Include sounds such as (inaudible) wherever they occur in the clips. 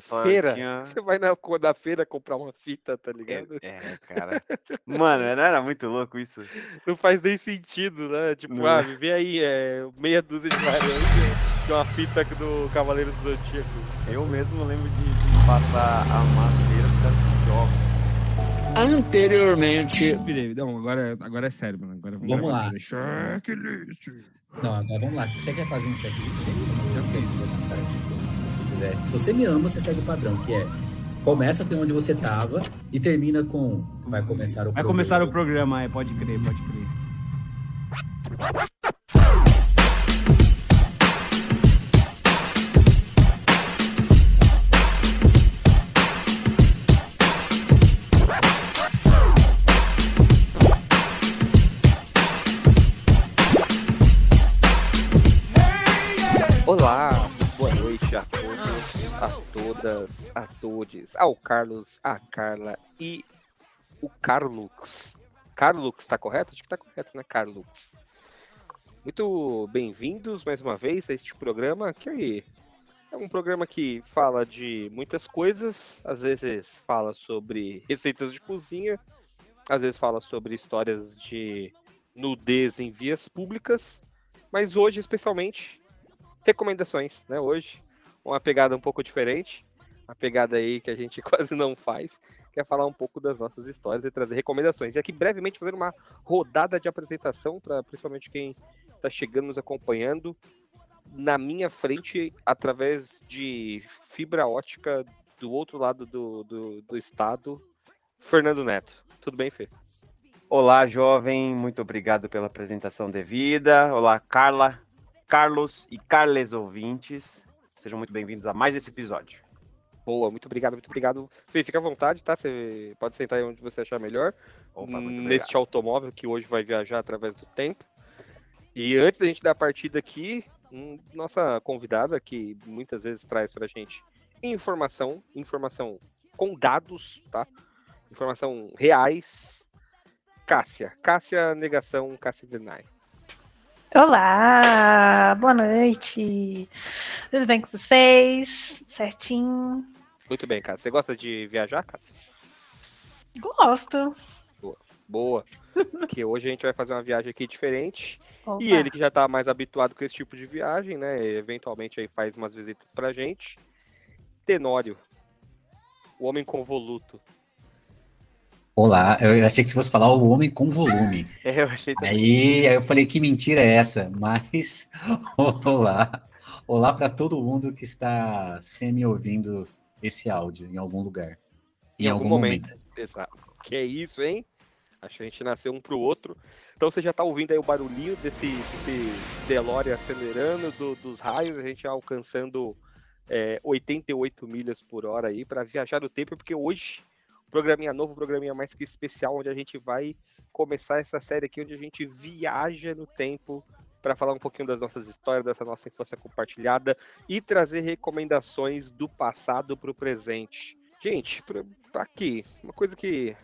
Só feira. tinha- Você vai na, co- na feira comprar uma fita, tá ligado? É, é, cara. (laughs) Mano, não era muito louco isso. Não faz nem sentido, né? Tipo, Não. ah, vê aí, é, meia dúzia de laranja de uma fita do Cavaleiro do Zodíaco. Eu mesmo lembro de, de passar a madeira por causa de jogos. Anteriormente. Não, agora, agora é sério, mano. Agora Vamos lá. fazer Checklist. Não, agora vamos lá. Se você quer fazer um checklist, Já fiz. Se você quiser. Se você me ama, você segue o padrão, que é começa de onde você tava e termina com vai começar o Vai programa. começar o programa, é, pode crer, pode crer. Todas, a todes, ao Carlos, a Carla e o Carlux. Carlux, tá correto? Acho que tá correto, né, Carlux? Muito bem-vindos mais uma vez a este programa que é um programa que fala de muitas coisas, às vezes fala sobre receitas de cozinha, às vezes fala sobre histórias de nudez em vias públicas, mas hoje especialmente recomendações, né? Hoje, uma pegada um pouco diferente, uma pegada aí que a gente (laughs) quase não faz, que é falar um pouco das nossas histórias e trazer recomendações. E aqui brevemente fazer uma rodada de apresentação para principalmente quem está chegando nos acompanhando na minha frente através de fibra ótica do outro lado do, do, do estado, Fernando Neto. Tudo bem, Fê? Olá, jovem, muito obrigado pela apresentação devida. Olá, Carla, Carlos e Carles ouvintes. Sejam muito bem-vindos a mais esse episódio. Boa, muito obrigado, muito obrigado. Fê, fica à vontade, tá? Você pode sentar aí onde você achar melhor. Opa, obrigado. neste automóvel que hoje vai viajar através do tempo. E antes da gente dar a partida aqui, um- nossa convidada que muitas vezes traz pra gente informação, informação com dados, tá? Informação reais. Cássia, Cássia Negação, Cássia Deny. Olá, boa noite. Tudo bem com vocês? Certinho? Muito bem, Cássia. Você gosta de viajar, Cássia? Gosto. Boa. Porque hoje a gente vai fazer uma viagem aqui diferente. Opa. E ele que já tá mais habituado com esse tipo de viagem, né? Eventualmente aí faz umas visitas pra gente. Tenório. O homem convoluto. Olá, eu achei que você fosse falar o homem com volume. É, (laughs) eu achei também. Aí, aí eu falei que mentira é essa, mas (laughs) olá. Olá para todo mundo que está semi ouvindo esse áudio em algum lugar. Em, algum, momento. Exato. Que é isso, hein? Acho que a gente nasceu um pro outro. Então você já tá ouvindo aí o barulhinho desse, desse DeLorean acelerando, do- dos raios, a gente alcançando é, 88 milhas por hora aí para viajar no tempo, porque hoje, programinha novo, programinha mais que especial, onde a gente vai começar essa série aqui, onde a gente viaja no tempo para falar um pouquinho das nossas histórias, dessa nossa infância compartilhada e trazer recomendações do passado para o presente. Gente, pra, pra aqui, uma coisa que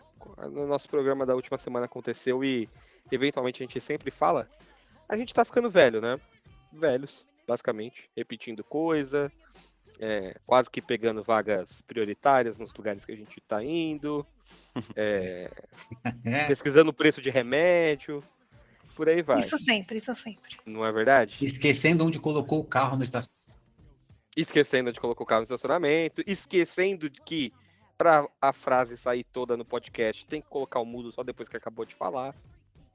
no nosso programa da última semana aconteceu e eventualmente a gente sempre fala, a gente tá ficando velho, né? Velhos, basicamente, repetindo coisa, é, quase que pegando vagas prioritárias nos lugares que a gente tá indo, é, (laughs) pesquisando o preço de remédio, por aí vai. Isso sempre, isso sempre. Não é verdade? esquecendo onde colocou o carro no estacionamento. esquecendo de colocar o carro no estacionamento, esquecendo de que para a frase sair toda no podcast tem que colocar o mudo só depois que acabou de falar,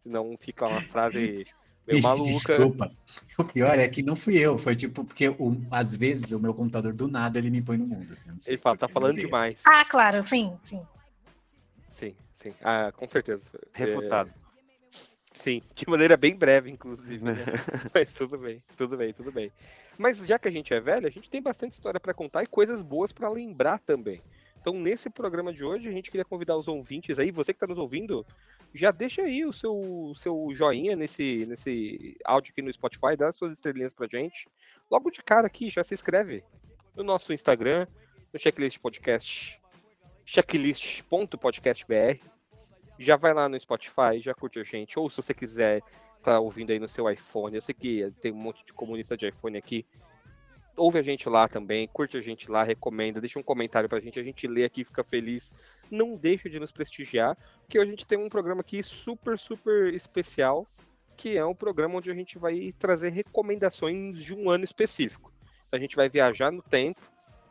senão fica uma frase (laughs) meio (laughs) maluca. Desculpa. O pior é que não fui eu, foi tipo, porque o- às vezes o meu computador do nada ele me põe no mundo. assim, Ele fala, tá falando meu demais. Ah, claro, sim, sim. Sim, sim. Ah, com certeza. Refutado. É, sim, de maneira bem breve, inclusive. né? (laughs) Mas tudo bem, tudo bem, tudo bem. Mas já que a gente é velho, a gente tem bastante história para contar e coisas boas para lembrar também. Então, nesse programa de hoje, a gente queria convidar os ouvintes aí, você que está nos ouvindo, já deixa aí o seu, seu joinha nesse, nesse áudio aqui no Spotify, dá as suas estrelinhas pra gente. Logo de cara aqui, já se inscreve no nosso Instagram, no Checklist Podcast, checklist.podcastbr. Já vai lá no Spotify, já curte a gente. Ou se você quiser tá ouvindo aí no seu iPhone, eu sei que tem um monte de comunista de iPhone aqui. Ouve a gente lá também, curte a gente lá, recomenda, deixa um comentário pra gente, a gente lê aqui, fica feliz. Não deixa de nos prestigiar, porque a gente tem um programa aqui super, super especial, que é um programa onde a gente vai trazer recomendações de um ano específico. A gente vai viajar no tempo.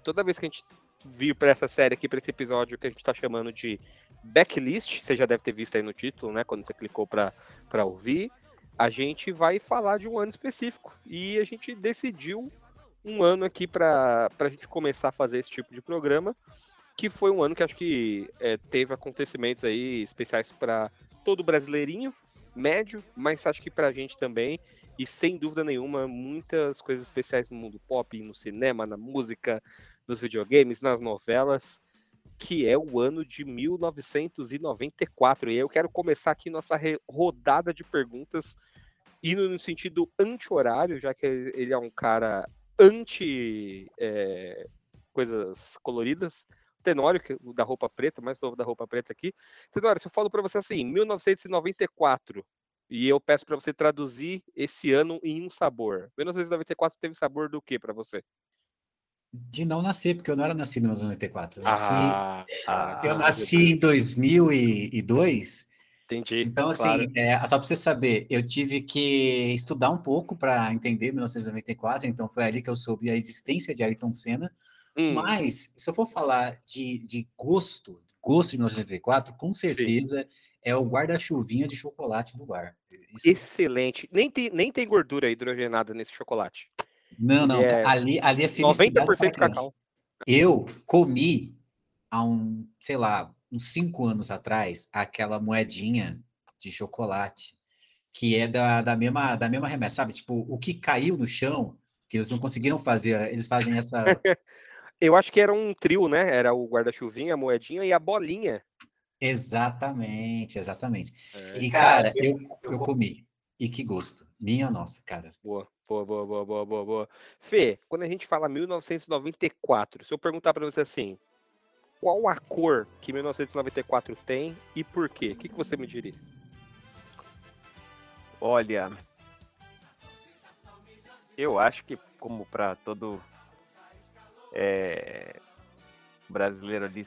Toda vez que a gente vir para essa série aqui, para esse episódio que a gente está chamando de backlist, você já deve ter visto aí no título, né? Quando você clicou para ouvir, a gente vai falar de um ano específico. E a gente decidiu um ano aqui para a gente começar a fazer esse tipo de programa, que foi um ano que acho que é, teve acontecimentos aí especiais para todo brasileirinho, médio, mas acho que para a gente também. E sem dúvida nenhuma, muitas coisas especiais no mundo pop, no cinema, na música, nos videogames, nas novelas, que é o ano de 1994. E eu quero começar aqui nossa rodada de perguntas, indo no sentido anti-horário, já que ele é um cara anti é, coisas coloridas. Tenório, da roupa preta, mais novo da roupa preta aqui. Tenório, se eu falo para você assim, 1994, e eu peço para você traduzir esse ano em um sabor. 1994 teve sabor do que para você? De não nascer, porque eu não era nascido em 1994. Eu nasci, Ah, ah, eu nasci em 2002. Entendi. Então, assim, claro. é, só para você saber, eu tive que estudar um pouco para entender 1994, então foi ali que eu soube a existência de Ayrton Senna. Hum, Mas, se eu for falar de, de gosto, gosto de 1994, com certeza é o guarda-chuvinha de chocolate do bar. Isso- excelente. Nem tem, nem tem gordura hidrogenada nesse chocolate. não, não, é ali, ali é felicidade 90% para criança. cacau. Eu comi há um, sei lá, uns cinco anos atrás, aquela moedinha de chocolate, que é da, da mesma da mesma remessa, sabe? Tipo, o que caiu no chão, que eles não conseguiram fazer, eles fazem essa. (laughs) Eu acho que era um trio, né? Era o guarda-chuvinha, a moedinha e a bolinha. Exatamente, exatamente. É, E, cara, eu, eu comi. E que gosto. Minha nossa, cara. boa, boa, boa, boa, boa, boa, boa. Fê, quando a gente fala 1994, se eu perguntar pra você assim, qual a cor que 1994 tem e por quê? O que, que você me diria? Olha, eu acho que como para todo é, brasileiro ali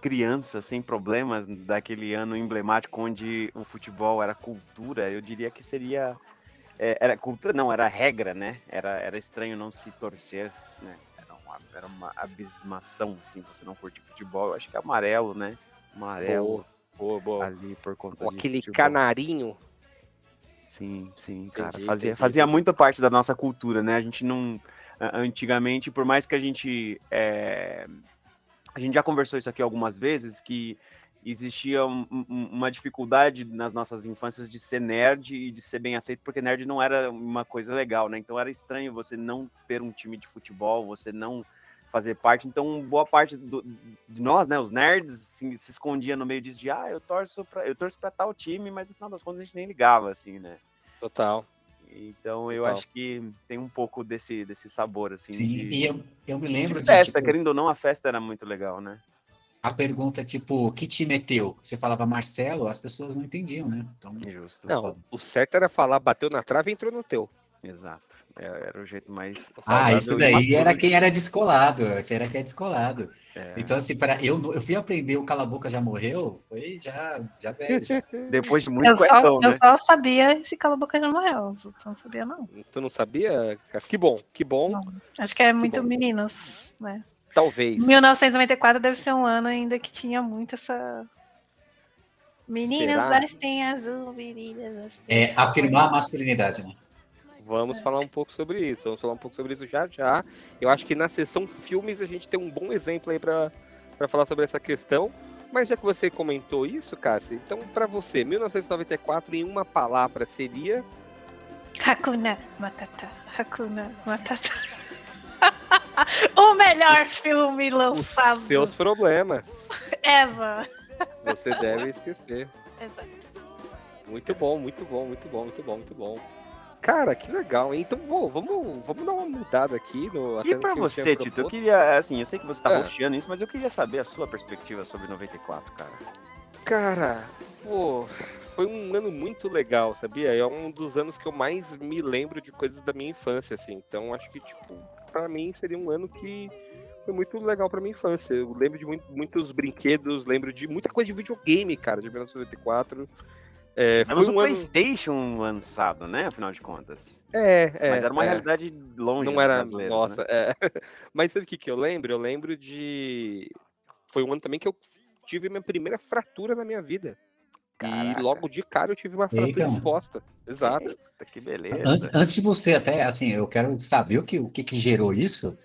criança sem problemas daquele ano emblemático onde o futebol era cultura, eu diria que seria é, era cultura não era regra, né? Era era estranho não se torcer, uma, era uma abismação assim, você não curte futebol. Eu acho que é amarelo, né? Amarelo Boa, boa. ali por conta de aquele futebol. canarinho. Sim, sim, cara. Entendi, fazia, entendi, fazia muita parte da nossa cultura, né? A gente não. Antigamente, por mais que a gente. é, a gente já conversou isso aqui algumas vezes, que existia um- um- uma dificuldade nas nossas infâncias de ser nerd e de ser bem aceito, porque nerd não era uma coisa legal, né? Então era estranho você não ter um time de futebol, você não fazer parte. Então, boa parte do- de nós, né, os nerds, assim, se escondia no meio disso de, ah, eu torço para eu torço para tal time, mas no final das contas a gente nem ligava, assim, né? Total. Então eu Total. acho que tem um pouco desse, desse sabor, assim, Sim, de, e eu, eu me de lembro de, festa, tipo, querendo ou não, a festa era muito legal, né? A pergunta, tipo, que time é teu? Você falava Marcelo, as pessoas não entendiam, né? Então, Justo. Não, foda. o certo era falar, bateu na trave e entrou no teu. Exato. É- Era o jeito mais. Ah, isso daí era quem era descolado, esse era quem é descolado. é. Então, assim, para eu, eu fui aprender o Cala a Boca Já Morreu, foi já, já velho. já. (laughs) Depois de muito Eu só, cuecão, eu né? só sabia esse Cala a Boca já morreu. outros não sabia, não. Tu não sabia? cara? Que bom, que bom. Não. Acho que é muito bom. meninos, né? Talvez. 1994 deve ser um ano ainda que tinha muito essa. Meninos Será? vestem azul, meninas vestem É afirmar a masculinidade, né? Vamos falar um pouco sobre isso. Vamos falar um pouco sobre isso já já. Eu acho que na sessão filmes a gente tem um bom exemplo aí pra pra falar sobre essa questão. Mas já que você comentou isso, Cassi, então pra você, 1994 em uma palavra seria Hakuna Matata. Hakuna Matata. (laughs) (laughs) o melhor filme os lançado. seus problemas. Eva. Você deve esquecer. Exato. Muito bom, muito bom, muito bom, muito bom, muito bom. Cara, que legal, hein? Então, bom, vamos, vamos dar uma mudada aqui no. E pra que eu tinha você, Tito, eu queria, assim, eu sei que você tá roxeando isso, mas eu queria saber a sua perspectiva sobre 94, cara. Cara, pô, foi um ano muito legal, sabia? É um dos anos que eu mais me lembro de coisas da minha infância, assim. Então, acho que, tipo, pra mim seria um ano que foi muito legal pra minha infância. Eu lembro de muito- muitos brinquedos, lembro de muita coisa de videogame, cara, de 1994. É, foi Temos um um ano. PlayStation lançado, né? Afinal de contas. É, é, Mas era uma é. realidade longe Não era. brasileira. Nossa, Né? é. (laughs) Mas sabe o que, que eu lembro? Eu lembro de. Foi um ano também que eu tive minha primeira fratura na minha vida. Caraca. E logo de cara eu tive uma fratura Eita. exposta. Exato. Eita, que beleza. An- Antes de você até, assim, eu quero saber o que, o que, que gerou isso,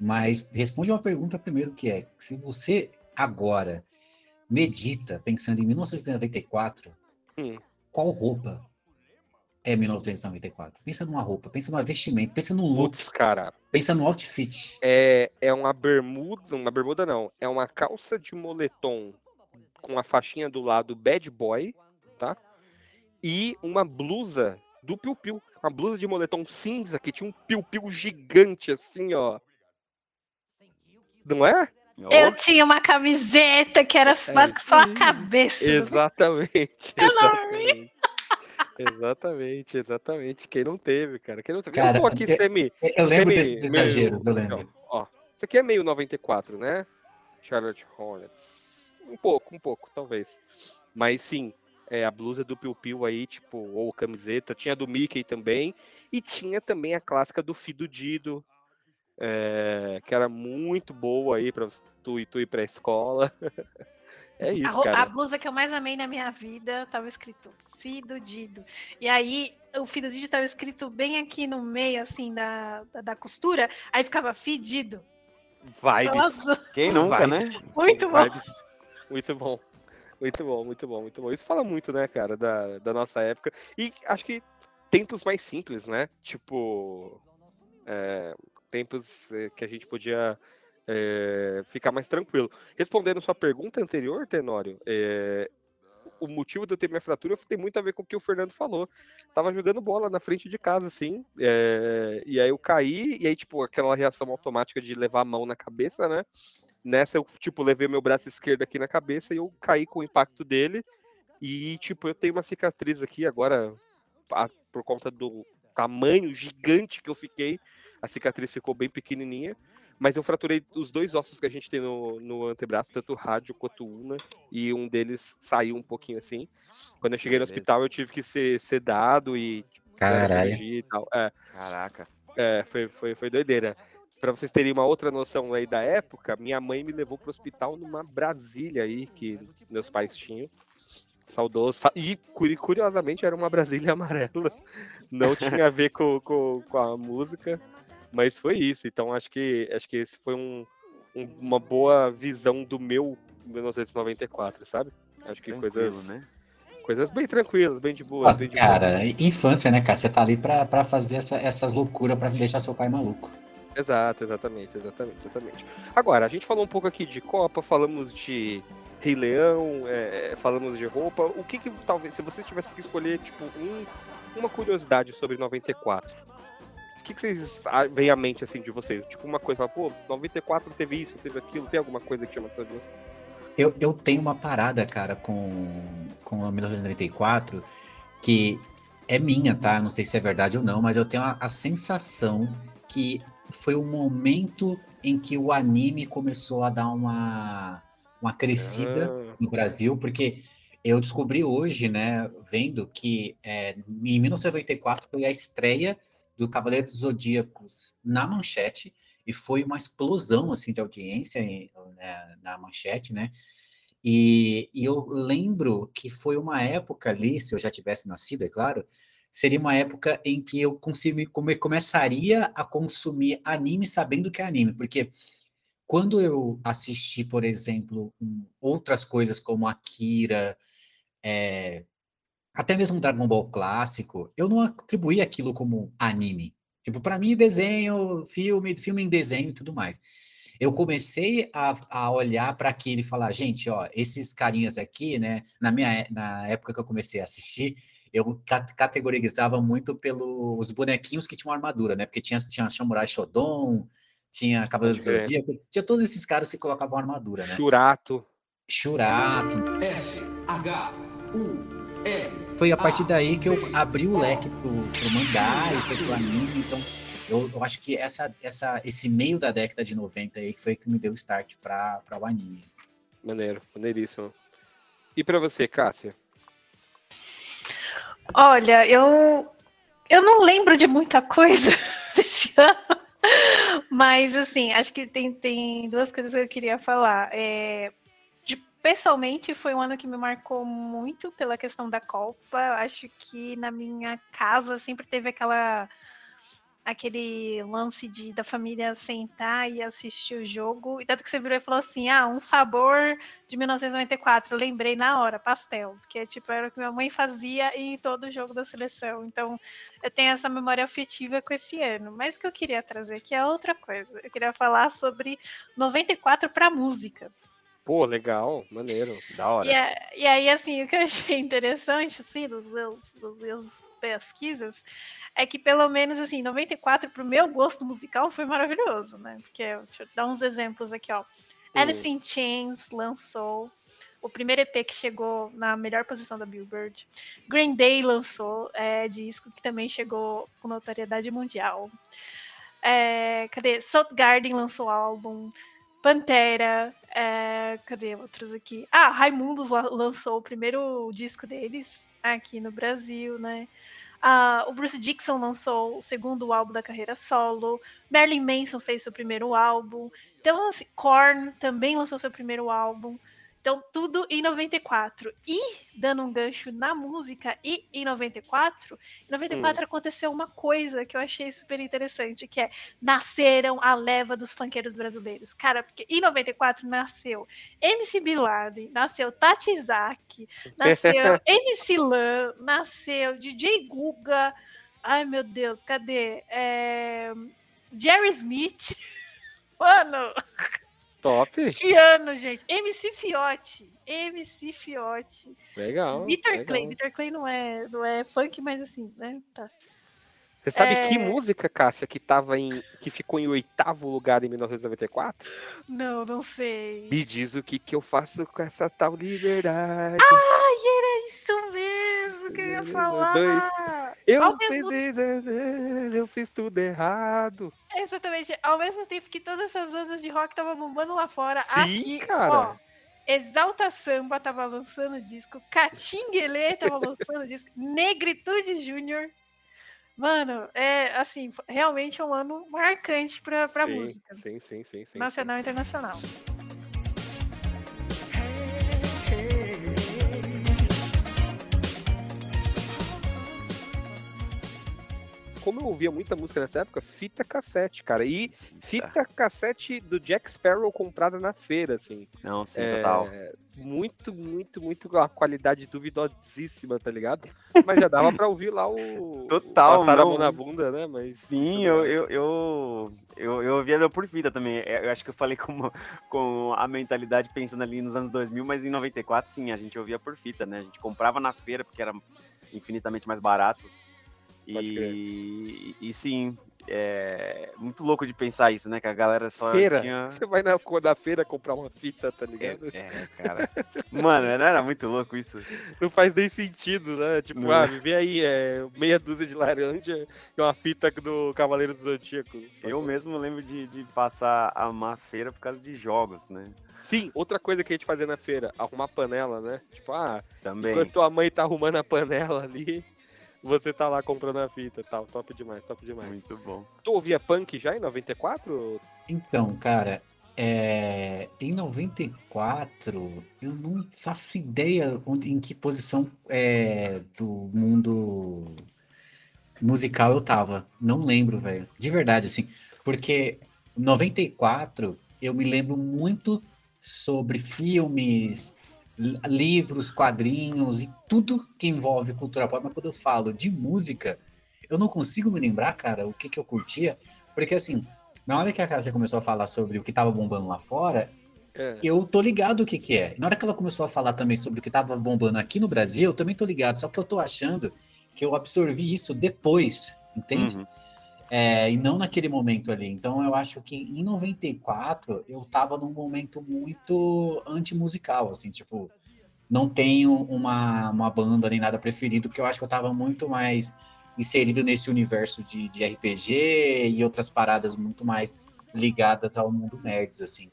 mas responde uma pergunta primeiro, que é, se você agora medita pensando em 1994, Hum. qual roupa é 1994? Pensa numa roupa, pensa numa vestimenta, pensa num look, Putz, cara. pensa no outfit. É, é uma bermuda. Uma bermuda não. É uma calça de moletom com a faixinha do lado bad boy, tá? E uma blusa do Piu Piu. Uma blusa de moletom cinza que tinha um Piu Piu gigante assim, ó. Não é? Eu tinha uma camiseta que era mais que só a cabeça. Exatamente. Exatamente. exatamente, exatamente. Quem não teve, cara? Quem não teve? Cara, eu aqui eu- semi. Eu lembro semi- desses meio- exageros, eu lembro. Então, ó, isso aqui é meio 94, né? Charlotte Hornets. Um pouco, um pouco, talvez. Mas sim, é, a blusa do Piu Piu aí, tipo, ou camiseta. Tinha a do Mickey também. E tinha também a clássica do Fido Dido. é, que era muito boa aí pra tu, tu ir pra escola. (laughs) é A, isso, a cara. blusa que eu mais amei na minha vida tava escrito Fido Dido. E aí, o Fido Dido tava escrito bem aqui no meio, assim, da, da, da costura. Aí ficava fedido. Vibes. Nossa, Quem nunca, né? Vibes. muito bom. Vibes. Muito bom. Muito bom, muito bom, muito bom. Isso fala muito, né, cara, da, da nossa época. E acho que tempos mais simples, né? Tipo. é, tempos eh, que a gente podia eh, ficar mais tranquilo. Respondendo sua pergunta anterior, Tenório, eh, o motivo de eu ter minha fratura tem muito a ver com o que o Fernando falou. Tava jogando bola na frente de casa, assim, eh, e aí eu caí, e aí, tipo, aquela reação automática de levar a mão na cabeça, né? Nessa eu, tipo, levei meu braço esquerdo aqui na cabeça e eu caí com o impacto dele. E, tipo, eu tenho uma cicatriz aqui agora, a- por conta do tamanho gigante que eu fiquei. A cicatriz ficou bem pequenininha. Mas eu fraturei os dois ossos que a gente tem no, no antebraço, tanto o rádio quanto o una, e um deles saiu um pouquinho assim. Quando eu cheguei no hospital, eu tive que ser sedado e tipo, Caralho. e tal. É, Caraca. é, foi, foi, foi doideira. Pra vocês terem uma outra noção aí da época, minha mãe me levou pro hospital numa Brasília aí, que meus pais tinham. Saudoso. Sa- E curi- curiosamente era uma Brasília amarela. Não tinha a ver com, com, com a música, mas foi isso. Então acho que, acho que esse foi um, um- uma boa visão do meu 1994, sabe? Acho que Tranquilo, coisas, né? coisas bem tranquilas, bem de boa. Ah, bem de boa. cara, infância, né, cara? Você tá ali pra, pra fazer essa- essas loucuras pra deixar seu pai maluco. Exato, exatamente, exatamente, exatamente. Agora, a gente falou um pouco aqui de Copa, falamos de Rei Leão, é, falamos de roupa. O que que talvez, se vocês tivessem que escolher, tipo, um- uma curiosidade sobre 94, o que, que vocês ah, vem à mente, assim, de vocês? Tipo, uma coisa, pô, 94 teve isso, teve aquilo, tem alguma coisa que chama atenção de vocês? Eu, eu tenho uma parada, cara, com, com a 1994 que é minha, tá? Não sei se é verdade ou não, mas eu tenho a, a sensação que foi o momento em que o anime começou a dar uma, uma crescida Ah, no Brasil, porque eu descobri hoje, né, vendo que é, em 1994 foi a estreia do Cavaleiro dos Zodíacos na Manchete e foi uma explosão assim de audiência em- né, na Manchete, né? E, e eu lembro que foi uma época ali, se eu já tivesse nascido, é claro, seria uma época em que eu come- começaria a consumir anime sabendo que é anime, porque quando eu assisti, por exemplo, um- outras coisas como Akira, é, até mesmo Dragon Ball clássico, eu não atribuía aquilo como anime. Tipo, para mim, desenho, filme, filme em desenho e tudo mais. Eu comecei a, a olhar para aquilo e falar, gente, ó, esses carinhas aqui, né? Na minha é- na época que eu comecei a assistir, eu ca- categorizava muito pelos bonequinhos que tinham armadura, né? Porque tinha, tinha Samurai Shodown, tinha Cavaleiro do. Zodíaco, tinha todos esses caras que colocavam armadura, né? Churato. Churato. S, H, U. Foi a partir daí que eu abri o leque pro, pro mangá e foi pro anime, então Eu, eu acho que essa, essa, esse meio da década de 90 aí foi que me deu start para o anime. Maneiro, maneiríssimo. E pra você, Cássia? Olha, eu eu não lembro de muita coisa (laughs) desse ano, mas assim, acho que tem, tem duas coisas que eu queria falar. É, de- pessoalmente, foi um ano que me marcou muito pela questão da Copa. Acho que na minha casa sempre teve aquela aquele lance de da família sentar e assistir o jogo. E tanto que você virou e falou assim: ah, um sabor de 1994. Eu lembrei na hora, pastel. Porque tipo, era o que minha mãe fazia em todo jogo da seleção. Então, eu tenho essa memória afetiva com esse ano. Mas o que eu queria trazer aqui é outra coisa. Eu queria falar sobre 94 para música. Pô, legal, maneiro. Da hora. E, a- e aí, assim, o que eu achei interessante, assim, dos meus, dos meus pesquisas, é que pelo menos, assim, 94, pro meu gosto musical, foi maravilhoso, né? Porque, deixa eu dar uns exemplos aqui, ó. Alice in Chains lançou o primeiro EP que chegou na melhor posição da Billboard. Green Day lançou é, disco que também chegou com notoriedade mundial. É, cadê? Salt Garden lançou álbum. Pantera, é, cadê outros aqui? Ah, Raimundos la- lançou o primeiro disco deles aqui no Brasil, né? Ah, o Bruce Dixon lançou o segundo álbum da carreira solo. Marilyn Manson fez seu primeiro álbum. Então, assim, Korn também lançou seu primeiro álbum. Então, tudo em 94. E, dando um gancho na música, e em 94, em 94 aconteceu uma coisa que eu achei super interessante, que é nasceram a leva dos funkeiros brasileiros. Cara, porque em 94 nasceu MC Bin Laden, nasceu Tati Zaki, (laughs) nasceu MC Lan, nasceu DJ Guga. Ai, meu Deus, cadê? É, Jerry Smith. (laughs) Mano, Top, que ano, gente. MC Fiote. MC Fiote. legal. Vitor. Clay. Vitor Clay não é, não é funk, mas assim, né? Tá. Você sabe que É. música, Cássia, que tava em. que ficou em oitavo lugar em 1994? Não, não sei. Me diz o que, que eu faço com essa tal liberdade. Ai, era isso mesmo que eu ia Dois. falar. eu, ao fiz, mesmo- eu fiz tudo errado. Exatamente. Ao mesmo tempo que todas essas bandas de rock estavam bombando lá fora, Sim, aqui, cara. ó, Exalta Samba tava lançando disco, Catinguelê tava (laughs) lançando disco, Negritude Júnior. Mano, é assim, realmente é um ano marcante pra, pra sim, música. Sim, sim, sim, sim. Nacional e internacional. Como eu ouvia muita música nessa época, fita cassete, cara. E fita cassete do Jack Sparrow comprada na feira, assim. Não, sim, É, total. Muito, muito, muito a qualidade duvidosíssima, tá ligado? Mas já dava pra ouvir lá o. (laughs) Total, o Passar a mão não. na bunda, né? Mas. Sim, eu, eu, eu, eu, eu ouvia ela por fita também. É, Eu acho que eu falei com, com a mentalidade pensando ali nos anos 2000, mas em 94, sim, a gente ouvia por fita, né? A gente comprava na feira porque era infinitamente mais barato. E, e sim, é muito louco de pensar isso, né? Que a galera só Feira. tinha. Você vai na, na feira comprar uma fita, tá É, ligado? é, cara. (laughs) Mano, era muito louco isso. Não faz nem sentido, né? Tipo, Não. ah, vê aí, é, meia dúzia de laranja e uma fita do Cavaleiro do Zodíaco. Eu mesmo lembro de, de passar a a feira por causa de jogos, né? Sim, outra coisa que a gente fazia na feira, arrumar panela, né? Tipo, ah, Também. enquanto tua mãe tá arrumando a panela ali, você tá lá comprando a fita e tal. Top demais, top demais. Muito bom. Tu ouvia punk já em 94? Então, cara, é, em 94, eu não faço ideia onde, em que posição é, do mundo musical eu tava. Não lembro, velho. De verdade, assim. Porque 94, eu me lembro muito sobre filmes, livros, quadrinhos e tudo que envolve cultura pop. Mas quando eu falo de música, eu não consigo me lembrar, cara, o que que eu curtia. Porque, assim, na hora que a Cássia começou a falar sobre o que tava bombando lá fora, É. eu tô ligado o que que é. Na hora que ela começou a falar também sobre o que tava bombando aqui no Brasil, eu também tô ligado. Só que eu tô achando que eu absorvi isso depois, entende? Uhum. É, e não naquele momento ali. Então eu acho que em 94 eu tava num momento muito antimusical, assim, tipo, não tenho uma, uma banda nem nada preferido, porque eu acho que eu tava muito mais inserido nesse universo de, de RPG e outras paradas muito mais ligadas ao mundo nerds, assim.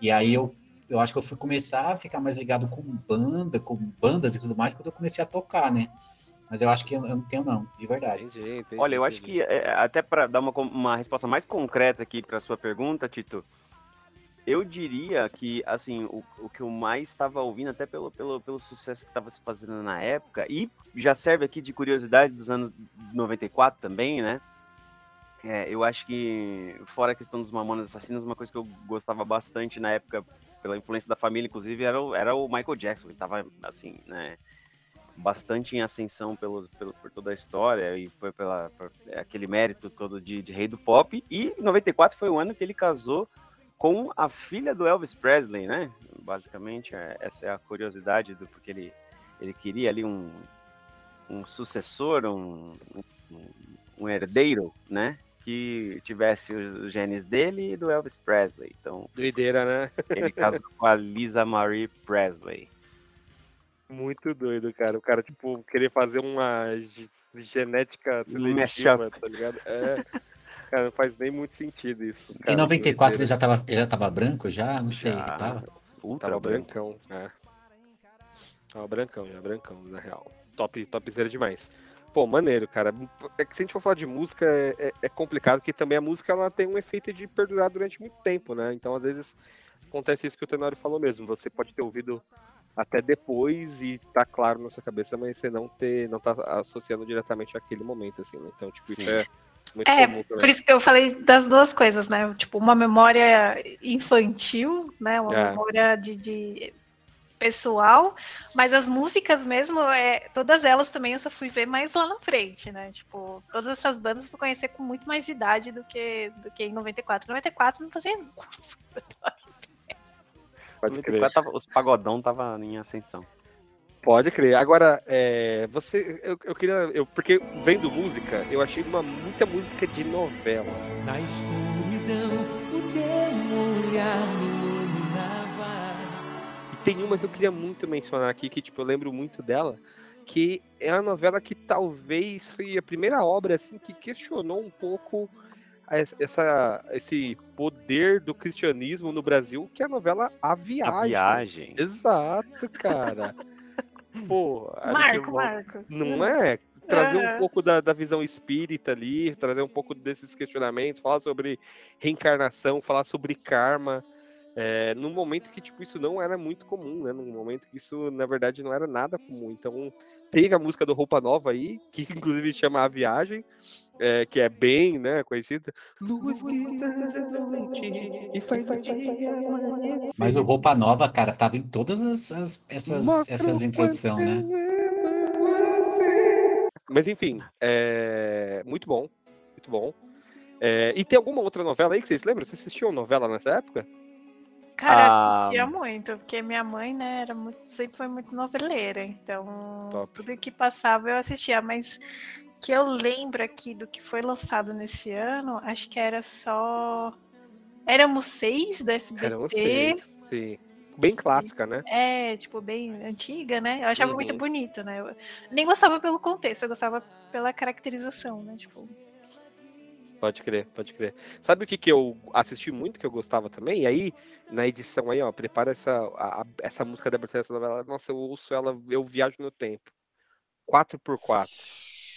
E aí eu, eu acho que eu fui começar a ficar mais ligado com banda, com bandas e tudo mais, quando eu comecei a tocar, né? Mas eu acho que eu, não tenho, não, de verdade. Entendi, entendi, Olha, eu acho entendi. que é, até para dar uma, uma resposta mais concreta aqui para sua pergunta, Tito, eu diria que assim o, o que eu mais estava ouvindo, até pelo, pelo, pelo sucesso que estava se fazendo na época, e já serve aqui de curiosidade dos anos 94 também, né? É, eu acho que, fora a questão dos Mamonas Assassinos, uma coisa que eu gostava bastante na época, pela influência da família, inclusive, era o, era o Michael Jackson. Ele estava, assim, né? Bastante em ascensão pelos, pelo, por toda a história e foi pela, por aquele mérito todo de, de rei do pop. E 94 foi o ano que ele casou com a filha do Elvis Presley, né? Basicamente, é- essa é a curiosidade do porque ele, ele queria ali um, um sucessor, um, um, um herdeiro, né? Que tivesse os genes dele e do Elvis Presley. Então, Doideira, né? ele casou com a Lisa Marie Presley. Muito doido, cara. O cara, tipo, querer fazer uma ge- genética seletiva, tá ligado? É. Cara, não faz nem muito sentido isso. Em cara, 94 ele já tava, ele já tava branco já? Não sei, Já. ele tava. Ultra Tava branco. brancão, é. Tava brancão, já brancão, na real. Top, topzera demais. Pô, maneiro, cara. É que se a gente for falar de música, é, é- é complicado, porque também a música ela tem um efeito de perdurar durante muito tempo, né? Então, às vezes, acontece isso que o Tenório falou mesmo. Você pode ter ouvido até depois e tá claro na sua cabeça, mas você não ter, não tá associando diretamente àquele momento, assim, né? Então, tipo, isso é muito É, comum também. por isso que eu falei das duas coisas, né? Tipo, uma memória infantil, né? Uma É. memória de, de pessoal, mas as músicas mesmo, é, todas elas também eu só fui ver mais lá na frente, né? Tipo, todas essas bandas eu fui conhecer com muito mais idade do que, do que em 94. 94 não fazia. Nossa, (laughs) Pode crer. 94 tava- os pagodão tava em ascensão. Pode crer. Agora, é, você, eu, eu queria, eu, porque vendo música, eu achei uma muita música de novela. Na escuridão, o teu olhar me iluminava. E tem uma que eu queria muito mencionar aqui, que tipo, eu lembro muito dela, que é a novela que talvez foi a primeira obra assim que questionou um pouco essa, esse poder do cristianismo no Brasil, que é a novela A Viagem. A viagem. Exato, cara. (laughs) Pô, Marco, Marco. não é? Trazer um pouco da, da visão espírita ali, trazer um pouco desses questionamentos, falar sobre reencarnação, falar sobre karma, é, num momento que tipo, isso não era muito comum, né? Num momento que isso, na verdade, não era nada comum. Então, teve a música do Roupa Nova aí, que (laughs) inclusive chama A Viagem, é, que é bem né, conhecida. Luz que noite e faz o dia amanhecer. Mas o Roupa Nova, cara, tava em todas as, as- essas, Mostra essas introduções, né? Mas enfim, é... muito bom, muito bom. É, E tem alguma outra novela aí que vocês lembram? Vocês assistiam novela nessa época? Cara, eu Ah. assistia muito, porque minha mãe, né, era muito, sempre foi muito noveleira, então Top. tudo que passava eu assistia, mas que eu lembro aqui do que foi lançado nesse ano, acho que era só. Éramos seis do SBT. Eram seis. Sim. Bem clássica, né? É, tipo, bem antiga, né? Eu achava muito Uhum. bonito, né? Eu nem gostava pelo contexto, eu gostava pela caracterização, né? Tipo, Pode crer, pode crer. Sabe o que, que eu assisti muito, que eu gostava também? E aí, na edição aí, ó, prepara essa, a- a- essa música da abertura dessa novela. Nossa, eu ouço ela, eu viajo no tempo. 4x4.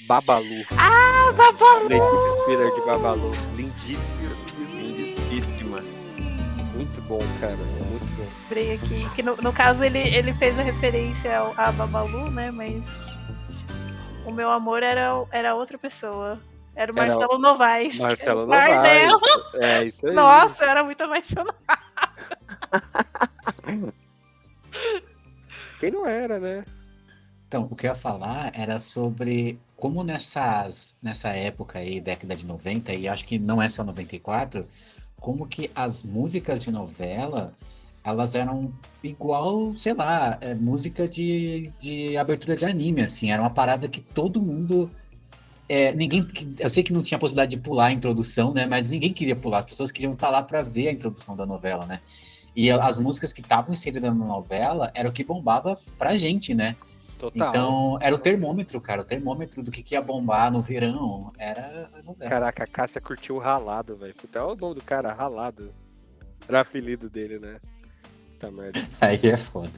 Babalu. ah, Babalu! Letícia Spiller de Babalu. Lindíssima. Lindíssima. Muito bom, cara. Muito bom. lembrei aqui, que no, no caso ele, ele fez a referência ao, a Babalu, né? Mas o meu amor era, era outra pessoa. Era o Era Marcelo Novaes. era Marcelo o par Novaes. dela. É isso aí. Nossa, eu era muito apaixonada. (laughs) Quem não era, né? Então, o que eu ia falar era sobre como nessas, nessa época aí, década de 90, e acho que não é só 94, como que as músicas de novela, elas eram igual, sei lá, é, música de, de abertura de anime, assim, era uma parada que todo mundo... é, ninguém, eu sei que não tinha possibilidade de pular a introdução, né? Mas ninguém queria pular, as pessoas queriam estar lá para ver a introdução da novela, né? E as músicas que estavam inseridas na novela era o que bombava pra gente, né? Total. Então, era o termômetro, cara. O termômetro do que, que ia bombar no verão. Era. Caraca, a Cássia curtiu o ralado, velho. Puta, olha o nome do cara, ralado. Era apelido dele, né? Tá merda. (laughs) Aí é foda.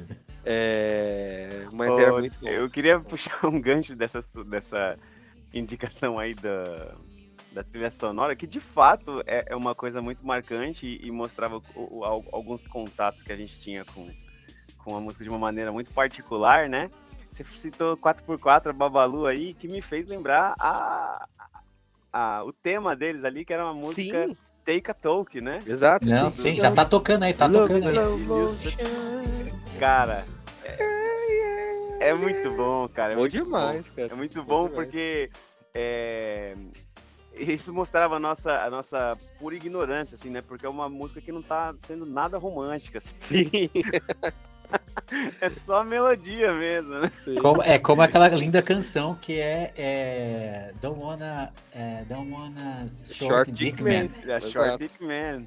É... Mas era muito bom. Eu queria puxar um gancho dessa, dessa indicação aí da, da trilha sonora, que de fato é, é uma coisa muito marcante e, e mostrava o- o- al- alguns contatos que a gente tinha com, com a música de uma maneira muito particular, né? Você citou 4x4, a Babalu aí, que me fez lembrar a, a- o tema deles ali, que era uma música Sim, Take a Talk, né? exato. Não, sim, já tá tocando aí, tá tocando aí. Cara, é, é muito bom, cara. É Bom demais, cara. É muito bom demais. porque é, isso mostrava a nossa, a nossa pura ignorância, assim, né? Porque é uma música que não tá sendo nada romântica, assim. Sim. (laughs) É só melodia mesmo, né? Como- é como aquela linda canção que é, é Don't Wanna, é, don't wanna Short, Short Dick, Dick Man. Da Exato. Short Dick Man.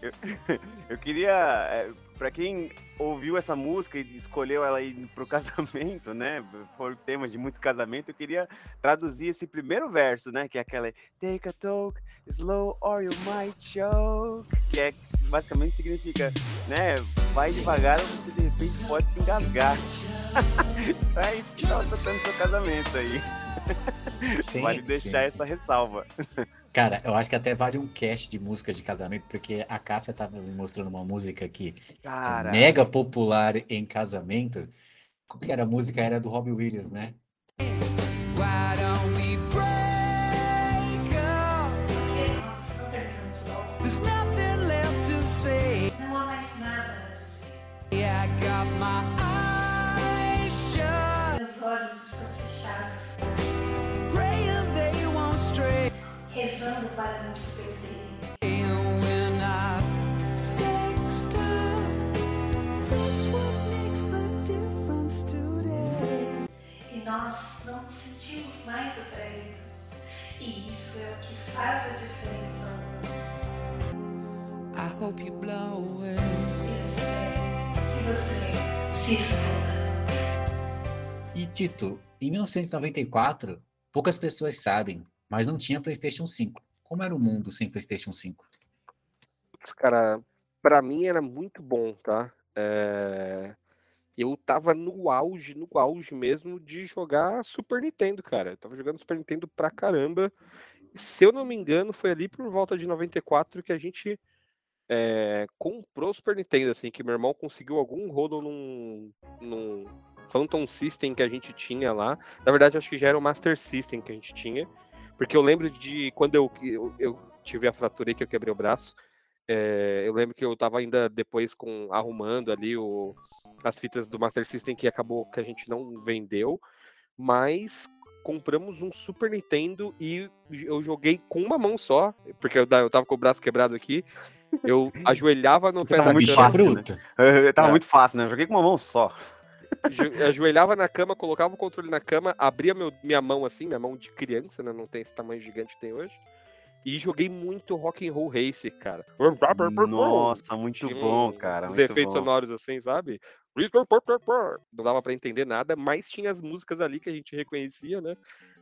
Eu, (laughs) eu queria, é, pra quem ouviu essa música e escolheu ela aí pro casamento, né? Por tema de muito casamento, eu queria traduzir esse primeiro verso, né? Que é aquela Take a talk, slow or you might choke. Que é basicamente significa, né? Vai devagar ou você de repente pode se engasgar. (laughs) é isso que tava tocando seu casamento aí. Sim, vale sim. deixar essa ressalva. (laughs) Cara, eu acho que até vale um cast de músicas de casamento, porque a Cássia tava me mostrando uma música que é mega popular em casamento. Qual que era a música? Era do Robbie Williams, né? Para não se perderem. And when I sexted, that's what makes the difference today. E nós não nos sentimos mais atraídos. E isso é o que faz a diferença hoje. I hope you blow away. Eu espero que você se exploda. E Tito, em 1994, poucas pessoas sabem, mas não tinha PlayStation 5. Como era o mundo sem PlayStation 5? Putz, cara, pra mim era muito bom, tá? É, Eu tava no auge, no auge mesmo de jogar Super Nintendo, cara. Eu tava jogando Super Nintendo pra caramba. Se eu não me engano, foi ali por volta de 94 que a gente é, comprou o Super Nintendo, assim, que meu irmão conseguiu algum rodo num, num Phantom System que a gente tinha lá. Na verdade, acho que já era o Master System que a gente tinha. Porque eu lembro de quando eu, eu, eu tive a fratura aí que eu quebrei o braço. é, eu lembro que eu tava ainda depois com arrumando ali o, as fitas do Master System que acabou que a gente não vendeu, mas compramos um Super Nintendo e eu joguei com uma mão só, porque eu, eu tava com o braço quebrado aqui. Eu (laughs) ajoelhava no pé tava da muito cama, fácil, né? Eu- (laughs) Tava É. muito fácil, né? Eu joguei com uma mão só. Jo- ajoelhava na cama, colocava o controle na cama, abria meu, minha mão assim, minha mão de criança, né? Não tem esse tamanho gigante que tem hoje. E joguei muito Rock and Roll Racer, cara. Nossa, muito Tinha bom, cara. Os efeitos bom. sonoros assim, sabe? Não dava pra entender nada, mas tinha as músicas ali que a gente reconhecia, né?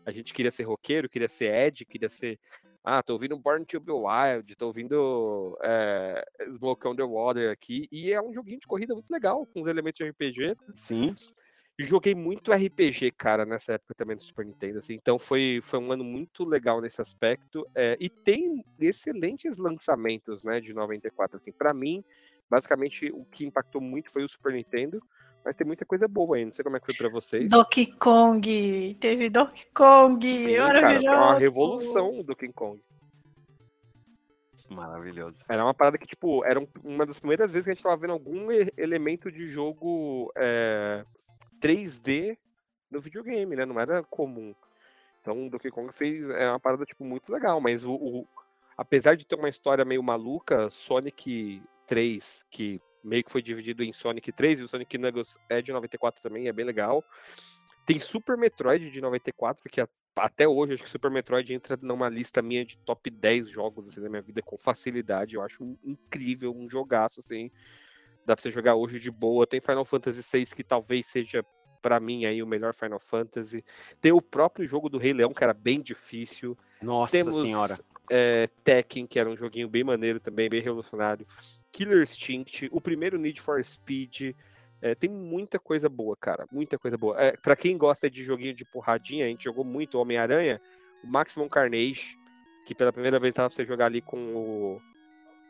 A gente queria ser roqueiro, queria ser Ed, queria ser. Ah, tô ouvindo Born to Be Wild, tô ouvindo é, Smoke on the Water aqui. E é um joguinho de corrida muito legal, com os elementos de RPG. Sim. Joguei muito RPG, cara, nessa época também do Super Nintendo, assim. Então foi, foi um ano muito legal nesse aspecto. é, e tem excelentes lançamentos, né, de 94, assim. Pra mim, basicamente, o que impactou muito foi o Super Nintendo. Mas tem muita coisa boa aí. Não sei como é que foi pra vocês. Donkey Kong, teve Donkey Kong, Sim, cara, maravilhoso. foi uma revolução do King Kong. Maravilhoso. Era uma parada que, tipo, era um- uma das primeiras vezes que a gente tava vendo algum elemento de jogo é, 3D no videogame, né? Não era comum. Então, o Donkey Kong fez é uma parada, tipo, muito legal, mas o, o- apesar de ter uma história meio maluca, Sonic 3, que meio que foi dividido em Sonic 3 e o Sonic Knuckles é de 94 também, é bem legal. Tem Super Metroid de 94, que até hoje acho que Super Metroid entra numa lista minha de top 10 jogos assim, da minha vida com facilidade. Eu acho incrível, um jogaço, assim. Dá pra você jogar hoje de boa. Tem Final Fantasy VI que talvez seja pra mim aí o melhor Final Fantasy. Tem o próprio jogo do Rei Leão, que era bem difícil. Nossa Temos senhora. é, Tekken, que era um joguinho bem maneiro também, bem revolucionário. Killer Instinct, o primeiro Need for Speed. É, tem muita coisa boa, cara. Muita coisa boa. É, para quem gosta de joguinho de porradinha, a gente jogou muito Homem-Aranha, o Maximum Carnage, que pela primeira vez tava pra você jogar ali com o,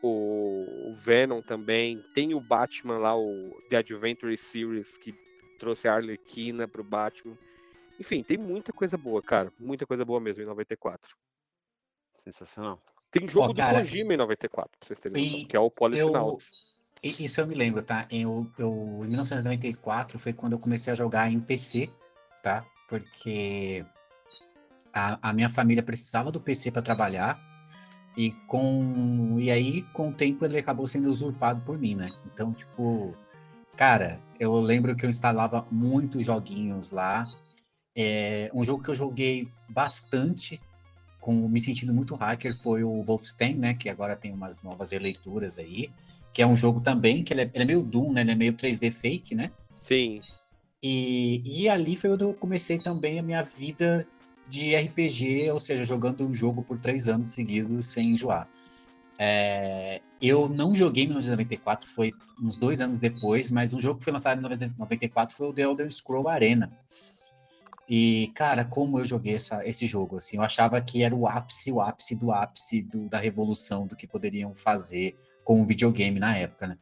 o, o Venom também. Tem o Batman lá, o The Adventure Series, que trouxe a Arlequina pro Batman. Enfim, tem muita coisa boa, cara. Muita coisa boa mesmo em 94. Sensacional. Tem jogo Ó, cara, do Kojima em 94, pra vocês terem noção, que é o i- isso eu me lembro, tá? Eu, eu, em 1994 foi quando eu comecei a jogar em PC, tá? Porque a, a minha família precisava do PC para trabalhar e com e aí com o tempo ele acabou sendo usurpado por mim, né? Então, tipo, cara, eu lembro que eu instalava muitos joguinhos lá. É, um jogo que eu joguei bastante, com me sentindo muito hacker, foi o Wolfenstein, né? Que agora tem umas novas releituras aí. Que é um jogo também, que ele é, ele é meio Doom, né? Ele é meio 3D fake, né? Sim. E, e ali foi onde eu comecei também a minha vida de RPG, ou seja, jogando um jogo por três anos seguidos sem enjoar. É, eu não joguei em 1994, foi uns dois anos depois, mas um jogo que foi lançado em 90 94 foi o The Elder Scroll Arena. E, cara, como eu joguei essa, esse jogo, assim, eu achava que era o ápice, o ápice do ápice do- da revolução do que poderiam fazer com o videogame na época, né?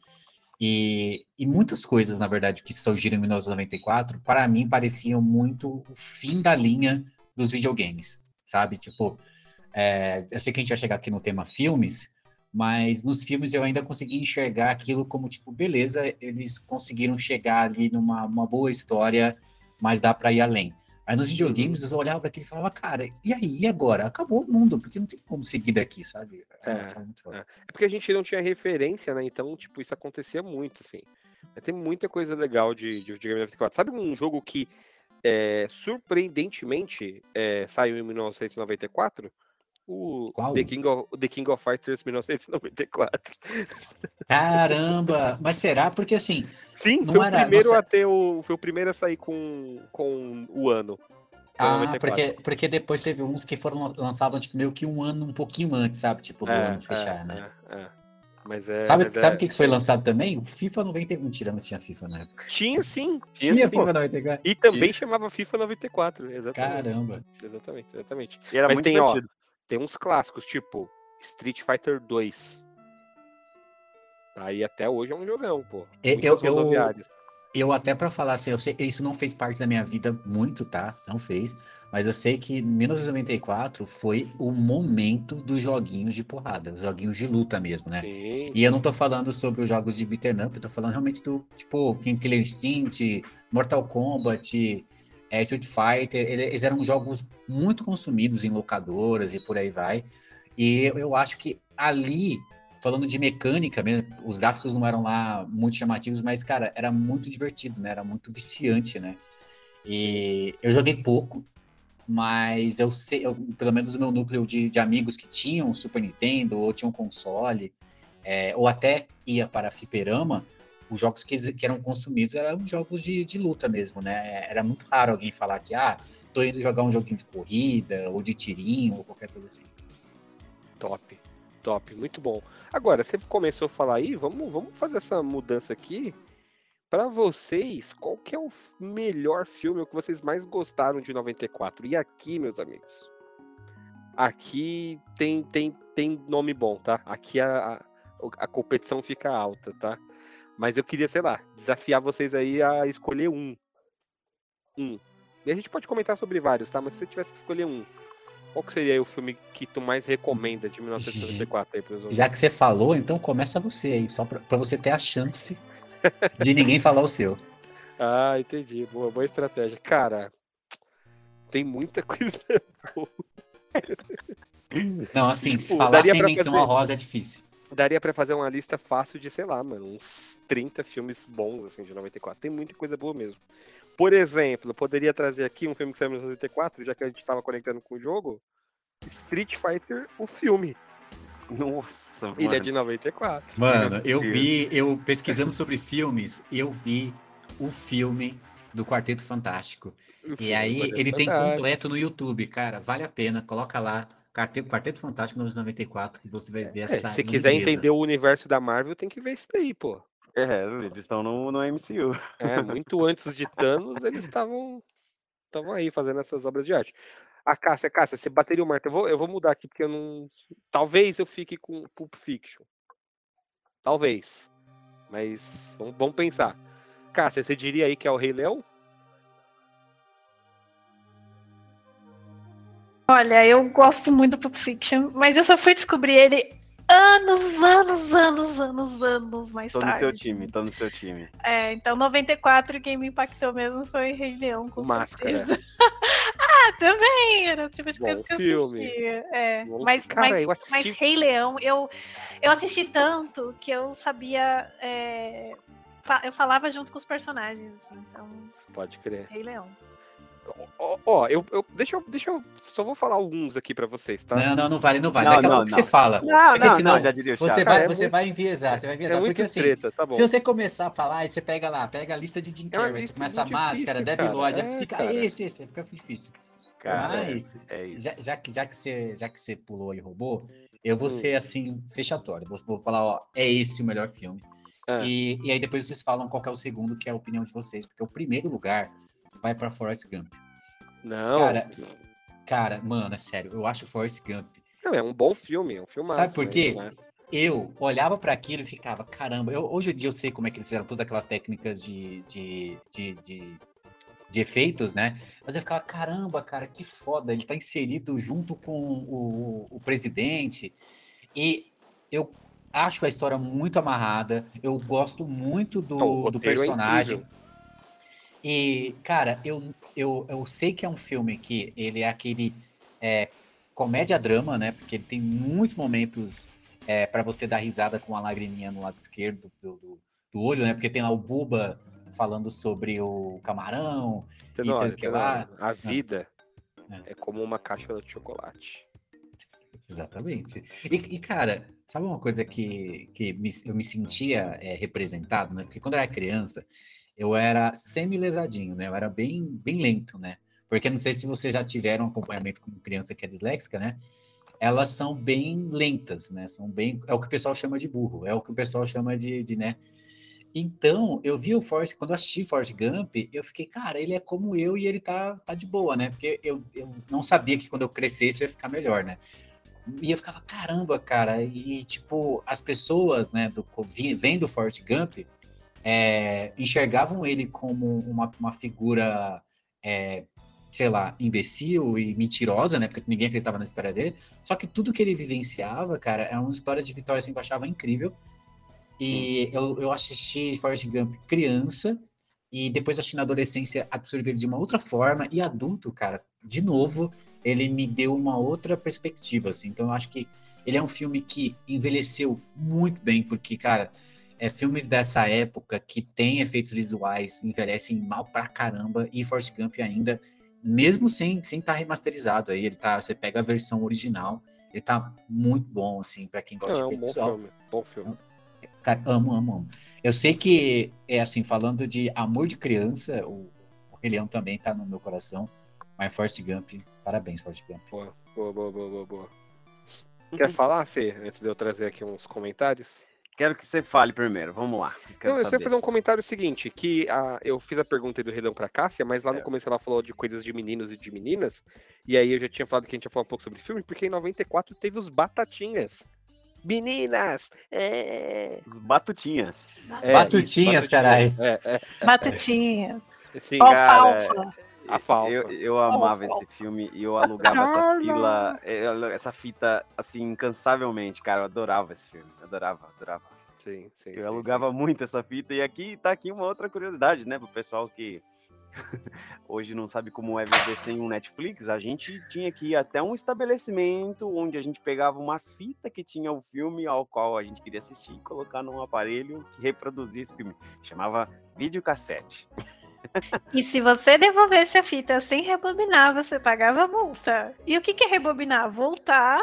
E, e muitas coisas, na verdade, que surgiram em 1994, para mim pareciam muito o fim da linha dos videogames, sabe? Tipo, é, eu sei que a gente vai chegar aqui no tema filmes, mas nos filmes eu ainda consegui enxergar aquilo como, tipo, beleza, eles conseguiram chegar ali numa uma boa história, mas dá para ir além. Aí nos videogames eu olhava para aquilo e falava, cara, e aí, e agora? Acabou o mundo, porque não tem como seguir daqui, sabe? É, muito foda. É porque a gente não tinha referência, né? Então, tipo, isso acontecia muito, assim. Mas tem muita coisa legal de, de videogame 94. Sabe um jogo que, é, surpreendentemente, é, saiu em 1994? O Qual? The King, of, The King of Fighters 1994. (laughs) Caramba! Mas será? Porque assim, Sim, Não foi o era- primeiro você- a ter o. Foi o primeiro a sair com, com o ano. Ah, 94. porque, porque depois teve uns que foram lan- lançados tipo, meio que um ano, um pouquinho antes, sabe? Tipo, do ano fechar, né? é, é. Mas é. sabe sabe é- o que que foi lançado também? O FIFA 91. Mentira, não tinha FIFA na época. Tinha sim. (laughs) Tinha, Tinha. FIFA 94. E também chamava FIFA 94. Exatamente. Caramba. Exatamente, exatamente. E era Mas muito tem, ó, divertido. Tem uns clássicos, tipo Street Fighter 2. Aí até hoje é um jogão, pô. Eu- Muitas eu- eu- rodoviárias. Eu até pra falar assim, eu sei, isso não fez parte da minha vida muito, tá? Não fez. Mas eu sei que 1994 foi o momento dos joguinhos de porrada, os joguinhos de luta mesmo, né? Sim. E eu não tô falando sobre os jogos de beat'em up, eu tô falando realmente do, tipo, King Killer Instinct, Mortal Kombat, é, Street Fighter, ele- eles eram jogos muito consumidos em locadoras e por aí vai. E eu, acho que ali, falando de mecânica mesmo, os gráficos não eram lá muito chamativos, mas, cara, era muito divertido, né? Era muito viciante, né? E eu joguei pouco, mas eu sei, eu- pelo menos o meu núcleo de, de amigos que tinham Super Nintendo ou tinham console, é, ou até ia para fliperama, os jogos que, que eram consumidos eram jogos de, de luta mesmo, né? Era muito raro alguém falar que, ah, tô indo jogar um joguinho de corrida, ou de tirinho, ou qualquer coisa assim. Top. Top, muito bom. Agora, você começou a falar aí, vamos, vamos fazer essa mudança aqui. Pra vocês, qual que é o melhor filme, o que vocês mais gostaram de 94? E aqui, meus amigos, aqui tem, tem, tem nome bom, tá? Aqui a, a, a competição fica alta, tá? Mas eu queria, sei lá, desafiar vocês aí a escolher um. Um. E a gente pode comentar sobre vários, tá? Mas se você tivesse que escolher um, qual que seria o filme que tu mais recomenda de 1994 aí pros Já que você falou, então começa você aí, só pra, pra você ter a chance de ninguém falar o seu. (laughs) Ah, entendi. Boa, boa estratégia. Cara, tem muita (laughs) coisa boa. Não, assim, Tipo, falar sem menção fazer- honrosa é difícil. Daria pra fazer uma lista fácil de, sei lá, mano, uns 30 filmes bons, assim, de 94. Tem muita coisa boa mesmo. Por exemplo, eu poderia trazer aqui um filme que saiu em 94, já que a gente tava conectando com o jogo. Street Fighter, o filme. Nossa, Ele é mano. de 94. Mano, eu vi, eu pesquisando sobre filmes, eu vi o filme do Quarteto Fantástico. O E aí ele tem Fantástico. completo no YouTube, cara. Vale a pena. Coloca lá Quarteto, Quarteto Fantástico 1994 que você vai ver É, essa. se quiser entender o universo da Marvel, tem que ver isso daí, pô. É, eles estão no, no MCU. É, muito antes de Thanos, eles estavam estavam aí fazendo essas obras de arte. A Cássia, Cássia, você bateria o martelo. Eu vou, eu vou mudar aqui, porque eu não. Talvez eu fique com Pulp Fiction. Talvez. Mas vamos, vamos pensar. Cássia, você diria aí que é o Rei Leão? Olha, eu gosto muito do Pulp Fiction, mas eu só fui descobrir ele anos, anos, anos, anos, anos mais Tô no tarde. seu time, tô no seu time. É, então 94 quem me impactou mesmo foi Rei Leão, com Máscara. certeza. (laughs) ah, também, era o tipo de coisa Bom que eu filme. assistia. É, Bom- mas, Cara, mas, eu mas assisti- Rei Leão, eu, eu assisti tanto que eu sabia. é, eu falava junto com os personagens, assim, então, Pode crer. Rei Leão. Ó, ó, eu, eu, deixa, eu, deixa eu. Só vou falar alguns aqui pra vocês, tá? Não, não, não vale, não vale. Não, Daqui a não, pouco não. você fala. Não, Porque não, senão não, já diria o Você, Thiago. vai, é você muito- vai enviesar, você vai enviesar. É muito porque assim, treta, tá bom. se você começar a falar, aí você pega lá, pega a lista de Jim É Carrey, você lista começa a máscara, Debbie. Lloyd, aí você É, fica, cara. esse, esse, fica difícil. Cara, Mas, é isso. já, já que, já, que você, já que você pulou e roubou, eu vou Hum. ser assim, fechatório. Vou, vou falar, ó, é esse o melhor filme. Ah. E, e aí depois vocês falam qual que é o segundo, que é a opinião de vocês, porque o primeiro lugar vai pra Forrest Gump. Não. Cara, Cara, mano, é sério, eu acho Forrest Gump. não, é um bom filme, é um filme Sabe por quê? Eu olhava pra aquilo e ficava, caramba, eu, hoje em dia eu sei como é que eles fizeram todas aquelas técnicas de, de, de, de, de efeitos, né? Mas eu ficava, caramba, cara, que foda, ele tá inserido junto com o, o presidente. E eu acho a história muito amarrada, eu gosto muito do, Não, do é personagem. incrível. E, cara, eu, eu, eu sei que é um filme que ele é aquele é, comédia-drama, né? Porque ele tem muitos momentos é, para você dar risada com uma lagriminha no lado esquerdo do, do, do olho, né? Porque tem lá o Buba falando sobre o camarão. E tudo lá-. A vida É. é como uma caixa de chocolate. Exatamente. E, e, cara, sabe uma coisa que, que me- eu me sentia é, representado, né? Porque quando eu era criança, eu era semi-lesadinho, né? Eu era bem, bem lento, né? Porque não sei se vocês já tiveram acompanhamento com criança que é disléxica, né? Elas são bem lentas, né? São bem. É o que o pessoal chama de burro, é o que o pessoal chama de, de né? Então, eu vi o Forrest, quando eu assisti Forrest Gump, eu fiquei, cara, ele é como eu e ele tá, tá de boa, né? Porque eu, eu não sabia que quando eu crescesse eu ia ficar melhor, né? E eu ficava, caramba, cara, e tipo, as pessoas, né, do, vendo o Forrest Gump, é, enxergavam ele como uma, uma figura, é, sei lá, imbecil e mentirosa, né, porque ninguém acreditava na história dele, só que tudo que ele vivenciava, cara, é uma história de vitória, assim, que eu achava incrível, e eu, eu assisti Forrest Gump criança, e depois assisti na adolescência, absorvi ele de uma outra forma, e adulto, cara, de novo, ele me deu uma outra perspectiva, assim. Então eu acho que ele é um filme que envelheceu muito bem, porque, cara, é, filmes dessa época que tem efeitos visuais envelhecem mal pra caramba, e Forrest Gump ainda, mesmo sem sem estar remasterizado aí, ele tá, você pega a versão original, ele tá muito bom, assim, pra quem gosta é de um efeito bom visual. filme. Bom filme. Cara, amo, amo, amo. Eu sei que, é assim, falando de amor de criança, o, o Rei Leão também tá no meu coração, mas Forrest Gump, parabéns, Forrest Gump. Boa, boa, boa, boa, boa, boa. Quer falar, Fê, antes de eu trazer aqui uns comentários? Quero que você fale primeiro, vamos lá. Quero Não, eu só ia fazer um comentário seguinte, que a, eu fiz a pergunta aí do Redão pra Cássia, mas lá no Certo. começo ela falou de coisas de meninos e de meninas, e aí eu já tinha falado que a gente ia falar um pouco sobre filme, porque em 94 teve os Batatinhas. Meninas! É... Os Batutinhas. é, Batutinhas, isso, caralho. É, é, Batutinhas. sim, Alfalfa. A falfa. Eu, eu amava esse filme e eu alugava essa fila, essa fita assim incansavelmente, cara. Eu adorava esse filme. Adorava, adorava. Sim, sim, Eu sim, alugava muito essa fita e aqui tá aqui uma outra curiosidade, né, pro pessoal que (laughs) hoje não sabe como é viver sem um Netflix, a gente tinha que ir até um estabelecimento onde a gente pegava uma fita que tinha o filme ao qual a gente queria assistir e colocar num aparelho que reproduzia esse filme. Chamava videocassete. (laughs) E se você devolvesse a fita sem rebobinar, você pagava multa. E o que, que é rebobinar? Voltar